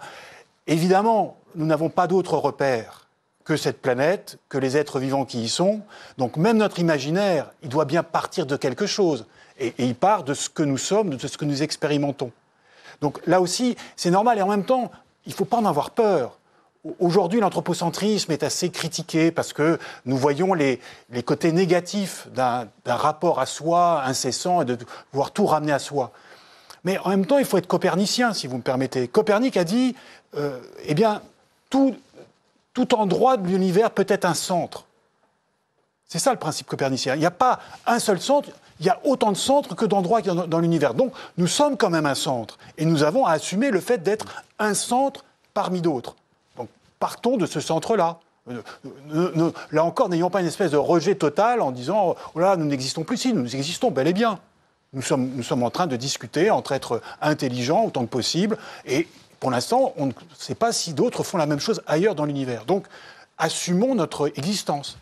évidemment, nous n'avons pas d'autres repères que cette planète, que les êtres vivants qui y sont. Donc même notre imaginaire, il doit bien partir de quelque chose. Et, et il part de ce que nous sommes, de ce que nous expérimentons. Donc là aussi, c'est normal. Et en même temps, il ne faut pas en avoir peur. Aujourd'hui, l'anthropocentrisme est assez critiqué parce que nous voyons les, côtés négatifs d'un rapport à soi incessant et de vouloir tout ramener à soi. Mais en même temps, il faut être copernicien, si vous me permettez. Copernic a dit, euh, eh bien, tout, endroit de l'univers peut être un centre. C'est ça le principe copernicien. Il n'y a pas un seul centre, il y a autant de centres que d'endroits dans l'univers. Donc, nous sommes quand même un centre. Et nous avons à assumer le fait d'être un centre parmi d'autres. Partons de ce centre-là. Euh, là encore, n'ayons pas une espèce de rejet total en disant oh là, nous n'existons plus. Si, nous existons bel et bien. Nous sommes, nous sommes en train de discuter entre être intelligents autant que possible. Et pour l'instant, on ne sait pas si d'autres font la même chose ailleurs dans l'univers. Donc, assumons notre existence.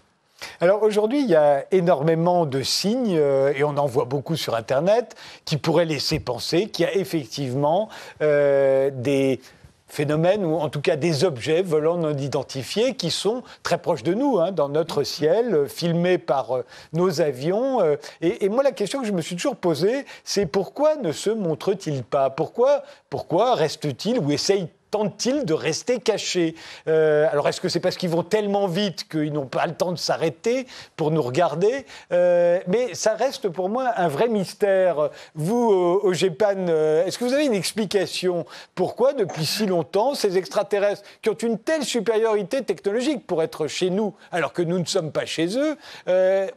Alors aujourd'hui, il y a énormément de signes, euh, et on en voit beaucoup sur Internet, qui pourraient laisser penser qu'il y a effectivement euh, des phénomènes, ou en tout cas des objets volants non identifiés qui sont très proches de nous, hein, dans notre ciel, euh, filmés par euh, nos avions. euh, et, moi, la question que je me suis toujours posée, c'est pourquoi ne se montre-t-il pas? Pourquoi, pourquoi reste-t-il ou essaye tentent-ils de rester cachés Euh, Alors, est-ce que c'est parce qu'ils vont tellement vite qu'ils n'ont pas le temps de s'arrêter pour nous regarder Euh, Mais ça reste pour moi un vrai mystère. Vous, euh, au GEPAN, est-ce que vous avez une explication Pourquoi, depuis si longtemps, ces extraterrestres, qui ont une telle supériorité technologique pour être chez nous, alors que nous ne sommes pas chez eux,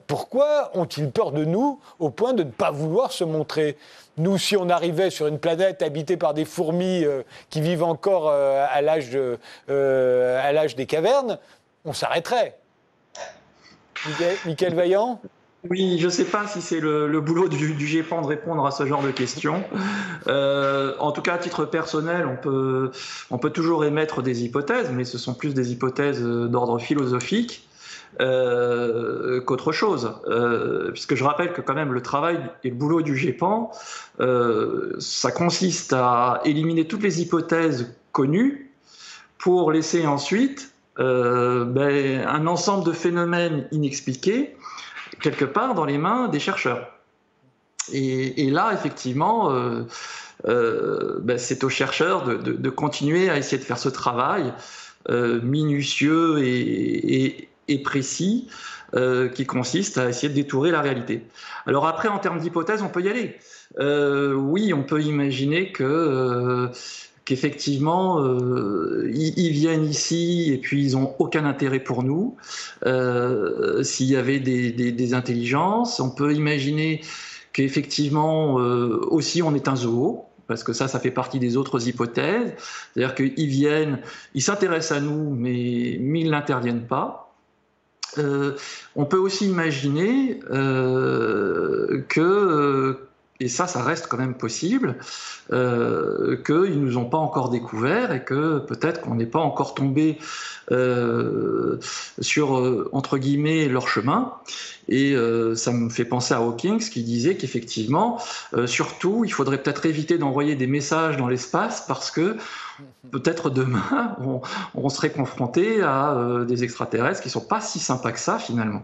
pourquoi ont-ils peur de nous au point de ne pas vouloir se montrer? Nous, si on arrivait sur une planète habitée par des fourmis euh, qui vivent encore euh, à l'âge de- euh, à l'âge des cavernes, on s'arrêterait. Michael, Vaillant Oui, je ne sais pas si c'est le, boulot du, du GEPAN de répondre à ce genre de questions. En tout cas, à titre personnel, on peut, on peut toujours émettre des hypothèses, mais ce sont plus des hypothèses d'ordre philosophique euh, qu'autre chose. Euh, puisque je rappelle que quand même le travail et le boulot du GEPAN, euh, ça consiste à éliminer toutes les hypothèses connues pour laisser ensuite euh, ben, un ensemble de phénomènes inexpliqués quelque part dans les mains des chercheurs. Et, là, effectivement, ben, c'est aux chercheurs de, continuer à essayer de faire ce travail minutieux et- précis euh, qui consiste à essayer de détourer la réalité. Alors après, en termes d'hypothèses, on peut y aller. Euh, oui, on peut imaginer que euh, qu'effectivement ils, viennent ici et puis ils ont aucun intérêt pour nous. S'il y avait des, intelligences, on peut imaginer qu'effectivement aussi on est un zoo. Parce que ça, ça fait partie des autres hypothèses. C'est-à-dire qu'ils viennent, ils s'intéressent à nous, mais ils n'interviennent pas. Euh, on peut aussi imaginer euh, que, euh, et ça, ça reste quand même possible, qu'ils ne nous ont pas encore découvert et que peut-être qu'on n'est pas encore tombé sur, entre guillemets, leur chemin. Et ça me fait penser à Hawking qui disait qu'effectivement, surtout, il faudrait peut-être éviter d'envoyer des messages dans l'espace parce que peut-être demain, on, serait confronté à euh, des extraterrestres qui sont pas si sympas que ça finalement.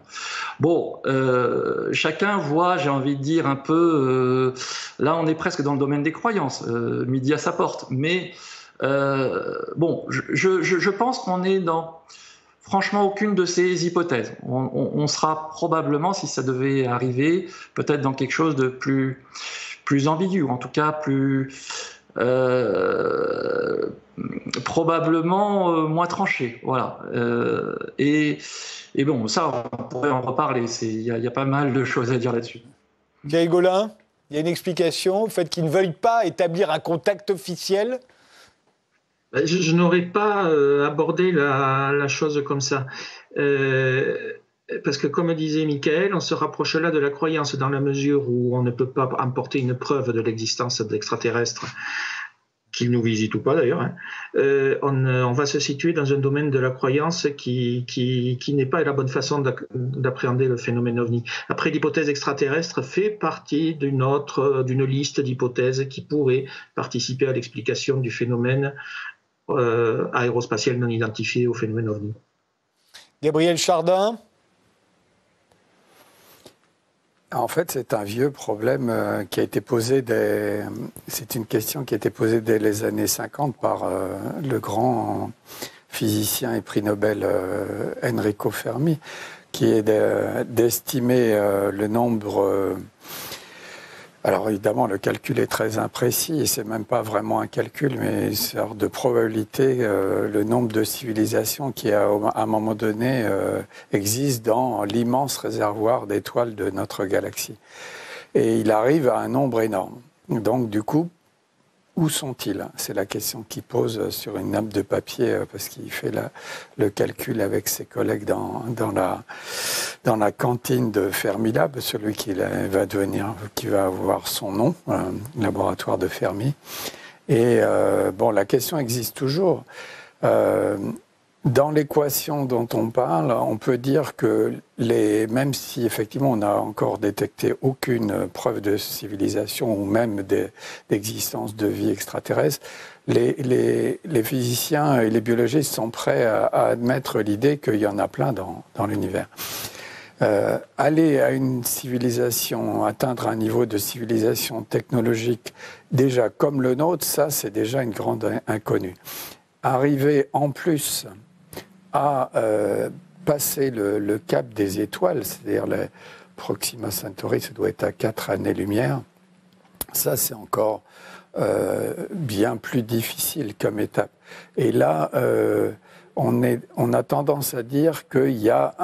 Bon, euh, chacun voit, j'ai envie de dire un peu, euh, là on est presque dans le domaine des croyances, midi à sa porte, mais bon, je, pense qu'on est dans franchement aucune de ces hypothèses. On, sera probablement, si ça devait arriver, peut-être dans quelque chose de plus, plus ambigu, en tout cas plus euh, probablement euh, moins tranché. Voilà. Euh, et, et bon, ça, on pourrait en reparler. Il y, a- il y a pas mal de choses à dire là-dessus. Gaël Gaulin, il y a une explication au fait qu'ils ne veuillent pas établir un contact officiel? Ben, Je, je n'aurais pas euh, abordé la, la chose comme ça. Parce que, comme disait Michael, on se rapproche là de la croyance dans la mesure où on ne peut pas emporter une preuve de l'existence d'extraterrestres, qu'ils nous visitent ou pas d'ailleurs. hein. Euh, on, va se situer dans un domaine de la croyance qui, n'est pas la bonne façon d'appréhender le phénomène ovni. Après, l'hypothèse extraterrestre fait partie d'une autre, d'une liste d'hypothèses qui pourraient participer à l'explication du phénomène euh, aérospatial non identifié au phénomène ovni. Gabriel Chardin En fait, c'est un vieux problème euh, qui a été posé des... C'est une question qui a été posée dès les années 50 par euh, le grand physicien et prix Nobel euh, Enrico Fermi, qui est d'estimer le nombre alors évidemment, le calcul est très imprécis, et c'est même pas vraiment un calcul, mais une sorte de probabilité, euh, le nombre de civilisations qui, à, un moment donné, euh, existent dans l'immense réservoir d'étoiles de notre galaxie. Et il arrive à un nombre énorme. Donc du coup, où sont-ils? C'est la question qu'il pose sur une nappe de papier euh, parce qu'il fait le calcul avec ses collègues dans, dans, la, dans la cantine de Fermilab, celui qui va devenir, qui va avoir son nom, euh, laboratoire de Fermi. Et euh, bon, la question existe toujours. Dans l'équation dont on parle, on peut dire que les, même si effectivement on n'a encore détecté aucune preuve de civilisation ou même d'existence de vie extraterrestre, les, les, les, physiciens et les biologistes sont prêts à, admettre l'idée qu'il y en a plein dans, dans l'univers. Euh, aller à une civilisation, atteindre un niveau de civilisation technologique déjà comme le nôtre, ça c'est déjà une grande inconnue. Arriver en plus à euh, passer le, cap des étoiles, c'est-à-dire le Proxima Centauri, ça doit être à 4 années-lumière. Ça, c'est encore euh, bien plus difficile comme étape. Et là, euh, on, a tendance à dire qu'il y a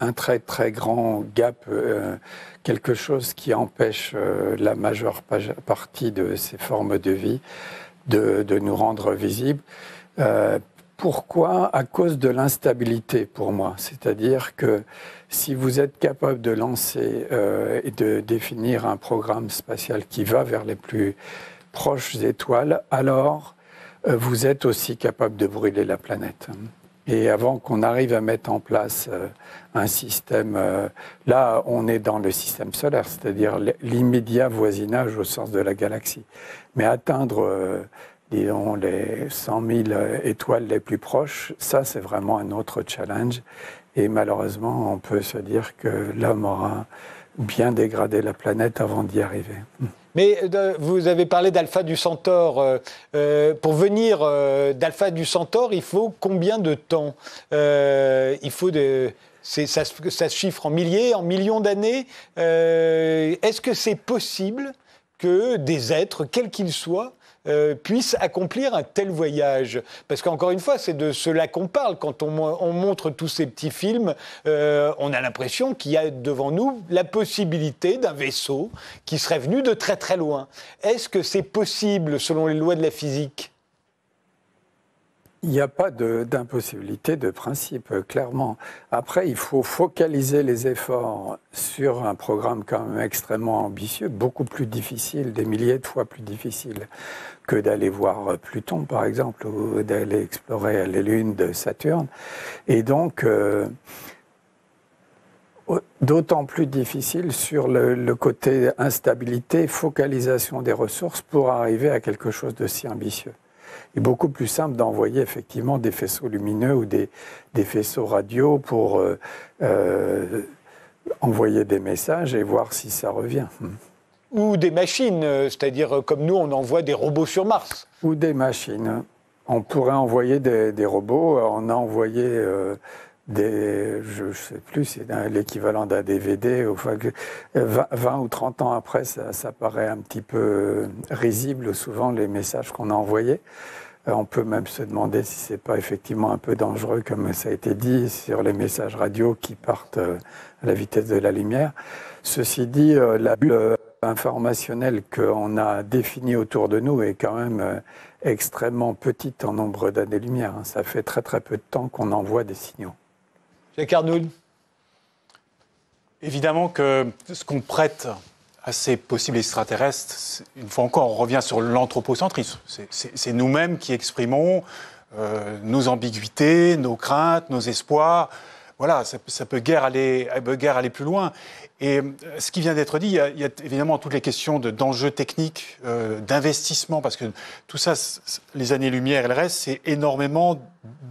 un, très très grand gap, quelque chose qui empêche la majeure partie de ces formes de vie de nous rendre visibles. Pourquoi? À cause de l'instabilité pour moi. C'est-à-dire que si vous êtes capable de lancer euh, et de définir un programme spatial qui va vers les plus proches étoiles, alors euh, vous êtes aussi capable de brûler la planète. Et avant qu'on arrive à mettre en place euh, un système, là on est dans le système solaire, c'est-à-dire l'immédiat voisinage au sens de la galaxie. Mais atteindre disons, les 100 000 étoiles les plus proches, ça c'est vraiment un autre challenge. Et malheureusement, on peut se dire que l'homme aura bien dégradé la planète avant d'y arriver. Mais euh, vous avez parlé d'Alpha du Centaure. Euh, euh, pour venir d'Alpha du Centaure, il faut combien de temps? Il faut ça, se chiffre en milliers, en millions d'années. Est-ce que c'est possible que des êtres, quels qu'ils soient, euh, puissent accomplir un tel voyage. Parce qu'encore une fois, c'est de cela qu'on parle. Quand on, montre tous ces petits films, euh, on a l'impression qu'il y a devant nous la possibilité d'un vaisseau qui serait venu de très très loin. Est-ce que c'est possible selon les lois de la physique? Il n'y a pas d'impossibilité de, principe, clairement. Après, il faut focaliser les efforts sur un programme quand même extrêmement ambitieux, beaucoup plus difficile, des milliers de fois plus difficile que d'aller voir Pluton, par exemple, ou d'aller explorer les lunes de Saturne. Et donc, euh, d'autant plus difficile sur le, côté instabilité, focalisation des ressources pour arriver à quelque chose de si ambitieux est beaucoup plus simple d'envoyer effectivement des faisceaux lumineux ou des, des faisceaux radio pour euh, euh, envoyer des messages et voir si ça revient. Ou des machines, euh, c'est-à-dire comme nous, on envoie des robots sur Mars. Ou des machines. On pourrait envoyer des, des robots. On a envoyé je ne sais plus, c'est l'équivalent d'un DVD. Enfin, 20, ou 30 ans après, ça, ça paraît un petit peu risible, souvent, les messages qu'on a envoyés. Euh, on peut même se demander si c'est pas effectivement un peu dangereux, comme ça a été dit, sur les messages radio qui partent euh, à la vitesse de la lumière. Ceci dit, euh, la bulle informationnelle qu'on a définie autour de nous est quand même extrêmement petite en nombre d'années-lumière. Hein. Ça fait très très peu de temps qu'on envoie des signaux. Jacques Arnould Évidemment que ce qu'on prête à ces possibles extraterrestres, une fois encore, on revient sur l'anthropocentrisme. C'est nous-mêmes qui exprimons euh, nos ambiguïtés, nos craintes, nos espoirs. Voilà, ça, peut guère aller, guère aller plus loin. Et euh, ce qui vient d'être dit, il y, a, évidemment toutes les questions d'enjeux techniques, euh, d'investissement, parce que tout ça, les années-lumière et le reste, c'est énormément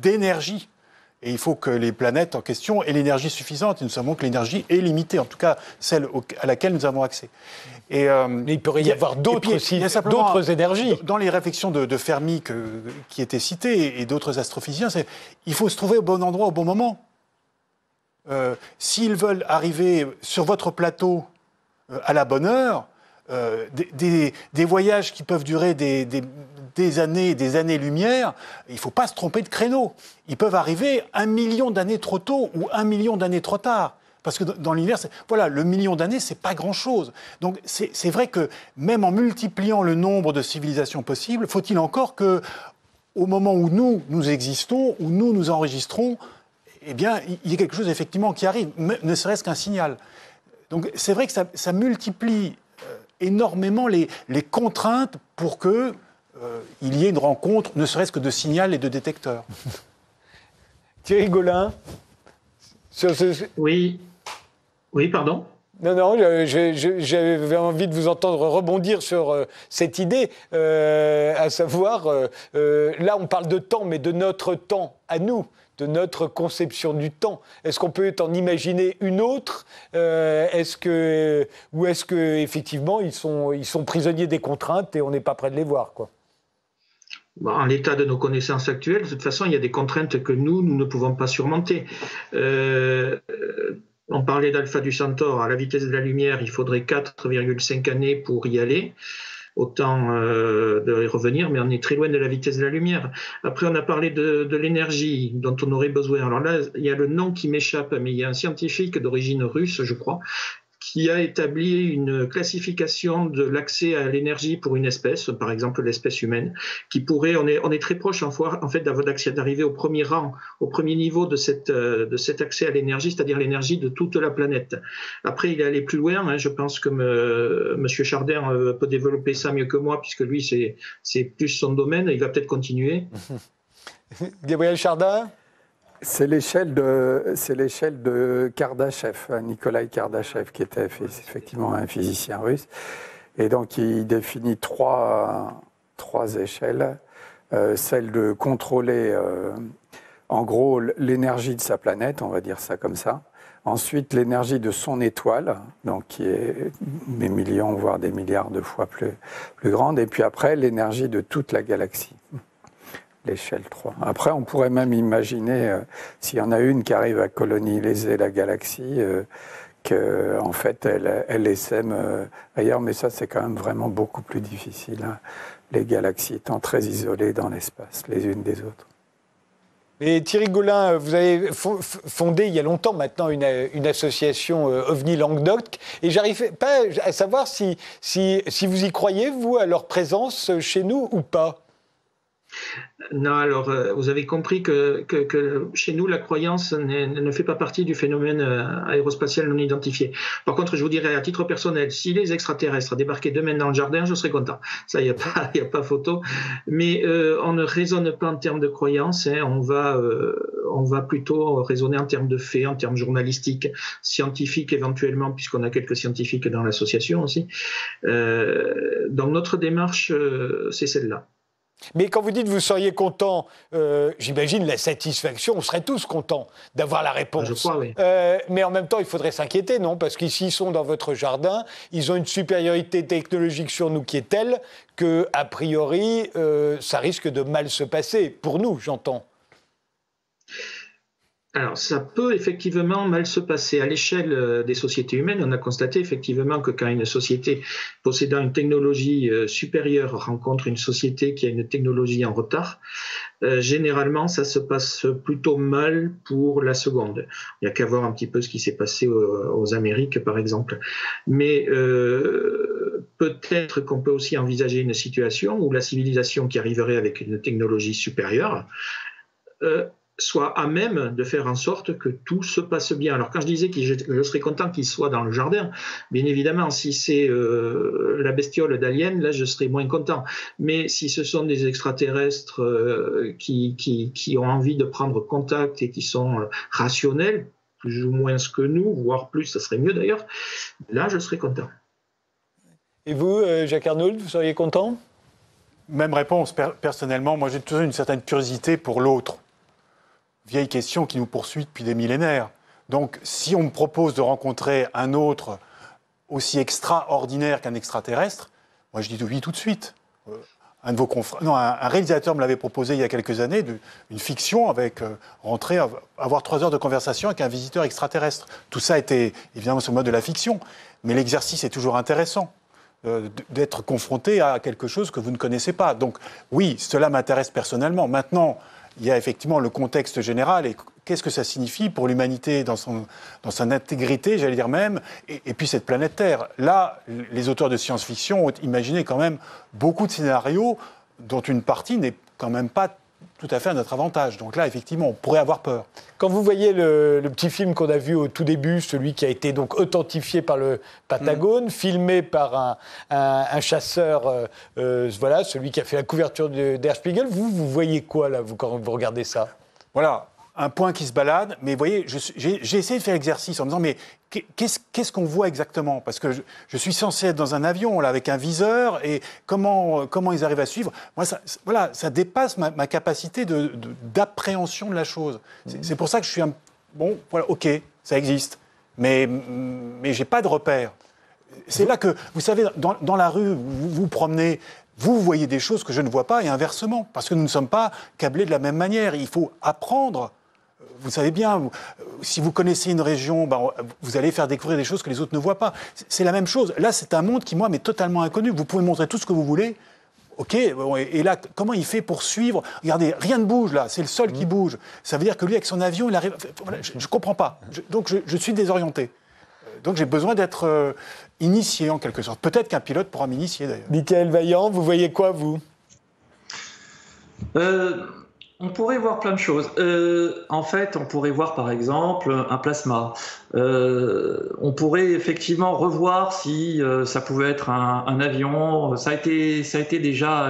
d'énergie Et il faut que les planètes en question aient l'énergie suffisante. Et nous savons que l'énergie est limitée, en tout cas celle à laquelle nous avons accès. Et, euh, il pourrait y, avoir d'autres énergies. Dans les réflexions de, Fermi qui étaient citées et d'autres astrophysiciens, c'est il faut se trouver au bon endroit au bon moment. Euh, s'ils veulent arriver sur votre plateau euh, à la bonne heure, euh, des, voyages qui peuvent durer des, des années des années-lumière, il ne faut pas se tromper de créneau. Ils peuvent arriver un million d'années trop tôt ou un million d'années trop tard. Parce que dans l'univers, voilà, le million d'années, c'est pas grand-chose. Donc c'est vrai que même en multipliant le nombre de civilisations possibles, faut-il encore que, au moment où nous, nous existons, où nous nous enregistrons, eh bien, il y a quelque chose effectivement qui arrive, ne serait-ce qu'un signal. Donc c'est vrai que ça, multiplie euh, énormément les, contraintes pour qu'il euh, y ait une rencontre, ne serait-ce que de signal et de détecteur. Thierry Golin Oui. Oui, pardon? Non, non, j'avais envie de vous entendre rebondir sur euh, cette idée, à savoir, là on parle de temps, mais de notre temps à nous de notre conception du temps. Est-ce qu'on peut en imaginer une autre euh, Est-ce que ou est-ce que effectivement ils sont ils sont prisonniers des contraintes et on n'est pas prêt de les voir quoi? En l'état de nos connaissances actuelles, de toute façon, il y a des contraintes que nous, nous ne pouvons pas surmonter. Euh, on parlait d'Alpha du Centaure, à la vitesse de la lumière, il faudrait 4,5 années pour y aller autant euh, de revenir, mais on est très loin de la vitesse de la lumière. Après, on a parlé de, de l'énergie dont on aurait besoin. Alors là, il y a le nom qui m'échappe, mais il y a un scientifique d'origine russe, je crois, qui a établi une classification de l'accès à l'énergie pour une espèce, par exemple l'espèce humaine, qui pourrait, on est, on est très proche en, fait d'arriver au premier rang, au premier niveau de, cette, euh, de cet accès à l'énergie, c'est-à-dire l'énergie de toute la planète. Après, il est allé plus loin, hein, je pense que M. Monsieur Chardin euh, peut développer ça mieux que moi, puisque lui, c'est plus son domaine, il va peut-être continuer. Gabriel Chardin? C'est l'échelle de, c'est l'échelle de Kardashev, hein, Nikolai Kardashev, qui était effectivement un physicien russe. Et donc, il définit trois, trois échelles. Euh, celle de contrôler, euh, en gros, l'énergie de sa planète, on va dire ça comme ça. Ensuite, l'énergie de son étoile, donc qui est des millions, voire des milliards de fois plus, plus grande. Et puis après, l'énergie de toute la galaxie l'échelle 3. Après, on pourrait même imaginer, euh, s'il y en a une qui arrive à coloniser la galaxie, euh, qu'en en fait, elle, elle essaime euh, ailleurs, mais ça, c'est quand même vraiment beaucoup plus difficile, hein. les galaxies étant très isolées dans l'espace, les unes des autres. Et Thierry Gaulin, vous avez fondé il y a longtemps maintenant une, une association OVNI Languedoc, et j'arrive pas à savoir si, si, si vous y croyez, vous, à leur présence chez nous ou pas. Non, alors euh, vous avez compris que, chez nous, la croyance ne fait pas partie du phénomène euh, aérospatial non identifié. Par contre, je vous dirais à titre personnel, si les extraterrestres débarquaient demain dans le jardin, je serais content. Ça, il n'y a, pas, a pas photo. Mais euh, on ne raisonne pas en termes de croyance, hein. on, va, on va plutôt raisonner en termes de faits, en termes journalistiques, scientifiques éventuellement, puisqu'on a quelques scientifiques dans l'association aussi. donc notre démarche, c'est celle-là. Mais quand vous dites vous seriez content, euh, j'imagine la satisfaction, on serait tous contents d'avoir la réponse. Je crois, oui. Euh, mais en même temps, il faudrait s'inquiéter, non? Parce qu'ici, ils sont dans votre jardin, ils ont une supériorité technologique sur nous qui est telle que, a priori, euh, ça risque de mal se passer. Pour nous, j'entends. Alors, ça peut effectivement mal se passer. À l'échelle euh, des sociétés humaines, on a constaté effectivement que quand une société possédant une technologie euh, supérieure rencontre une société qui a une technologie en retard, euh, généralement, ça se passe plutôt mal pour la seconde. Il n'y a qu'à voir un petit peu ce qui s'est passé aux, Amériques, par exemple. Mais peut-être qu'on peut aussi envisager une situation où la civilisation qui arriverait avec une technologie supérieure soit à même de faire en sorte que tout se passe bien. Alors quand je disais que je, serais content qu'il soit dans le jardin, bien évidemment, si c'est euh, la bestiole d'Alien, là je serais moins content. Mais si ce sont des extraterrestres euh, qui, qui, ont envie de prendre contact et qui sont euh, rationnels, plus ou moins ce que nous, voire plus, ça serait mieux d'ailleurs, là je serais content. Et vous, Jacques Arnould, vous seriez content? Même réponse, personnellement, moi j'ai toujours une certaine curiosité pour l'autre. Vieille question qui nous poursuit depuis des millénaires. Donc, si on me propose de rencontrer un autre aussi extraordinaire qu'un extraterrestre, moi je dis oui tout de suite. Euh, un, de vos non, un, réalisateur me l'avait proposé il y a quelques années, une fiction avec euh, rentrer, avoir trois heures de conversation avec un visiteur extraterrestre. Tout ça était évidemment sur le mode de la fiction, mais l'exercice est toujours intéressant. Euh, d'être confronté à quelque chose que vous ne connaissez pas. Donc oui, cela m'intéresse personnellement. Maintenant, il y a effectivement le contexte général et qu'est-ce que ça signifie pour l'humanité dans son, dans son intégrité, j'allais dire même, et, et, puis cette planète Terre. Là, les auteurs de science-fiction ont imaginé quand même beaucoup de scénarios dont une partie n'est quand même pas tout à fait à notre avantage. Donc là, effectivement, on pourrait avoir peur. Quand vous voyez le, petit film qu'on a vu au tout début, celui qui a été donc authentifié par le Patagone, mm. filmé par un, chasseur, euh, euh, voilà, celui qui a fait la couverture d'Air Spiegel, vous, vous voyez quoi là, vous, quand vous regardez ça? Voilà, un point qui se balade, mais vous voyez, j'ai essayé de faire l'exercice en me disant, mais qu'est-ce qu'on voit exactement? Parce que je, suis censé être dans un avion, là, avec un viseur, et comment, comment ils arrivent à suivre? Moi, ça, voilà, ça dépasse ma, capacité d'appréhension de, de, la chose. C'est pour ça que je suis un... Bon, voilà, ok, ça existe, mais, mais j'ai pas de repère. C'est là que, vous savez, dans, dans la rue, vous vous promenez, vous voyez des choses que je ne vois pas et inversement, parce que nous ne sommes pas câblés de la même manière. Il faut apprendre vous savez bien, si vous connaissez une région, ben, vous allez faire découvrir des choses que les autres ne voient pas. C'est la même chose. Là, c'est un monde qui, moi, m'est totalement inconnu. Vous pouvez montrer tout ce que vous voulez. OK, et là, comment il fait pour suivre? Regardez, rien ne bouge là, c'est le sol qui mmh. bouge. Ça veut dire que lui, avec son avion, il arrive. je ne comprends pas. donc, je, suis désorienté. Donc, j'ai besoin d'être euh, initié en quelque sorte. Peut-être qu'un pilote pourra m'initier d'ailleurs. Michael Vaillant, vous voyez quoi, vous? Euh, on pourrait voir plein de choses. Euh, en fait, on pourrait voir par exemple un plasma. Euh, on pourrait effectivement revoir si euh, ça pouvait être un, avion. Ça a été, ça a été déjà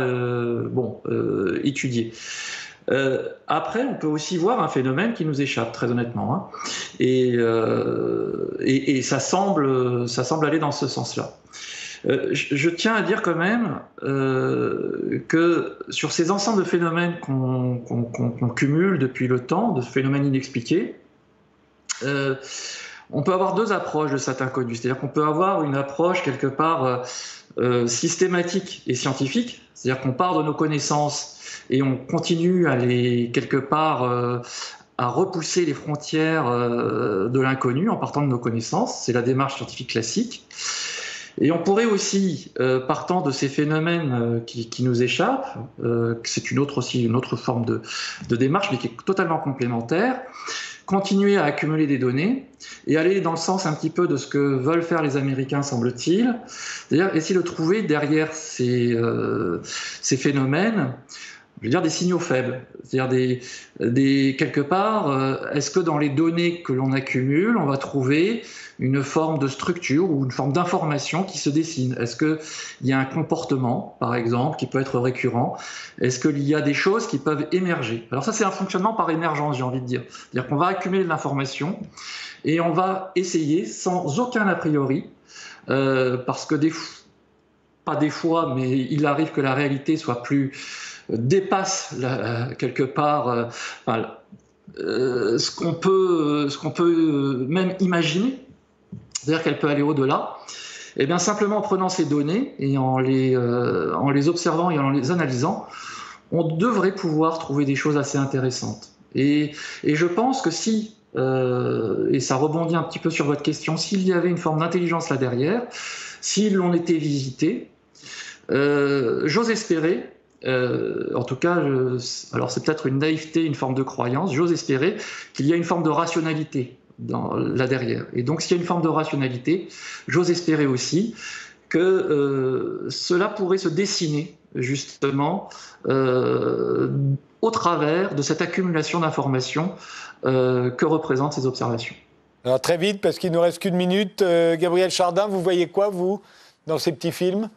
bon étudié. après, on peut aussi voir un phénomène qui nous échappe, très honnêtement, hein. et, et, ça semble, ça semble aller dans ce sens-là. Euh, je, tiens à dire quand même euh, que sur ces ensembles de phénomènes qu'on cumule depuis le temps, de phénomènes inexpliqués, euh, on peut avoir deux approches de cet inconnu. C'est-à-dire qu'on peut avoir une approche quelque part systématique et scientifique, c'est-à-dire qu'on part de nos connaissances et on continue à les quelque part à repousser les frontières de l'inconnu en partant de nos connaissances. C'est la démarche scientifique classique. Et on pourrait aussi, euh, partant de ces phénomènes euh, qui, nous échappent, euh, c'est une autre aussi une autre forme de, démarche, mais qui est totalement complémentaire, continuer à accumuler des données et aller dans le sens un petit peu de ce que veulent faire les Américains, semble-t-il, c'est-à-dire essayer de trouver derrière ces, ces phénomènes je veux dire des signaux faibles, c'est-à-dire des, des, quelque part, est-ce que dans les données que l'on accumule, on va trouver une forme de structure ou une forme d'information qui se dessine. Est-ce qu'il y a un comportement, par exemple, qui peut être récurrent? Est-ce qu'il y a des choses qui peuvent émerger? Alors ça, c'est un fonctionnement par émergence, j'ai envie de dire. C'est-à-dire qu'on va accumuler de l'information et on va essayer, sans aucun a priori, euh, parce que des pas des fois, mais il arrive que la réalité soit plus euh, dépasse quelque part euh, ce qu'on peut, ce qu'on peut même imaginer c'est-à-dire qu'elle peut aller au-delà. Et eh bien simplement en prenant ces données et en les, euh, en les observant et en les analysant, on devrait pouvoir trouver des choses assez intéressantes. Et, je pense que si, euh, et ça rebondit un petit peu sur votre question, s'il y avait une forme d'intelligence là derrière, si l'on était visité, euh, j'ose espérer, en tout cas, alors c'est peut-être une naïveté, une forme de croyance, j'ose espérer qu'il y a une forme de rationalité dans, là derrière. Et donc, s'il y a une forme de rationalité, j'ose espérer aussi que euh, cela pourrait se dessiner justement euh, au travers de cette accumulation d'informations euh, que représentent ces observations. Alors très vite, parce qu'il nous reste qu'une minute, Gabriel Chardin, vous voyez quoi, vous, dans ces petits films?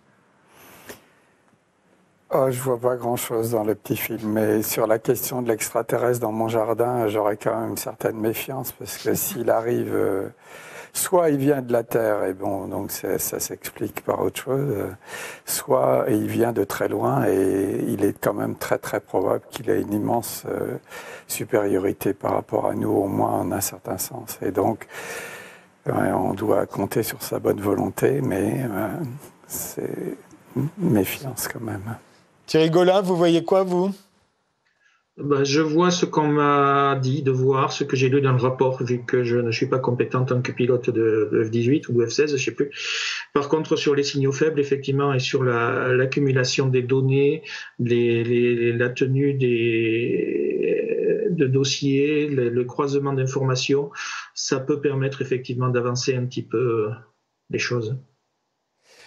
Oh, je vois pas grand-chose dans le petit film, mais sur la question de l'extraterrestre dans mon jardin, j'aurais quand même une certaine méfiance parce que s'il arrive, euh, soit il vient de la Terre, et bon, donc ça s'explique par autre chose, soit il vient de très loin, et il est quand même très très probable qu'il ait une immense euh, supériorité par rapport à nous, au moins en un certain sens. Et donc, on doit compter sur sa bonne volonté, mais euh, c'est méfiance quand même. Thierry Golin, vous voyez quoi, vous? Ben, je vois ce qu'on m'a dit de voir, ce que j'ai lu dans le rapport, vu que je ne suis pas compétent en tant que pilote de, F-18 ou de F-16, je sais plus. Par contre, sur les signaux faibles, effectivement, et sur l'accumulation des données, la tenue des, de dossiers, le, croisement d'informations, ça peut permettre effectivement d'avancer un petit peu les choses.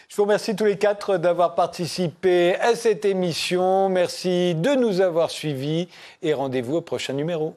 Je vous remercie tous les quatre d'avoir participé à cette émission. Merci de nous avoir suivis et rendez-vous au prochain numéro.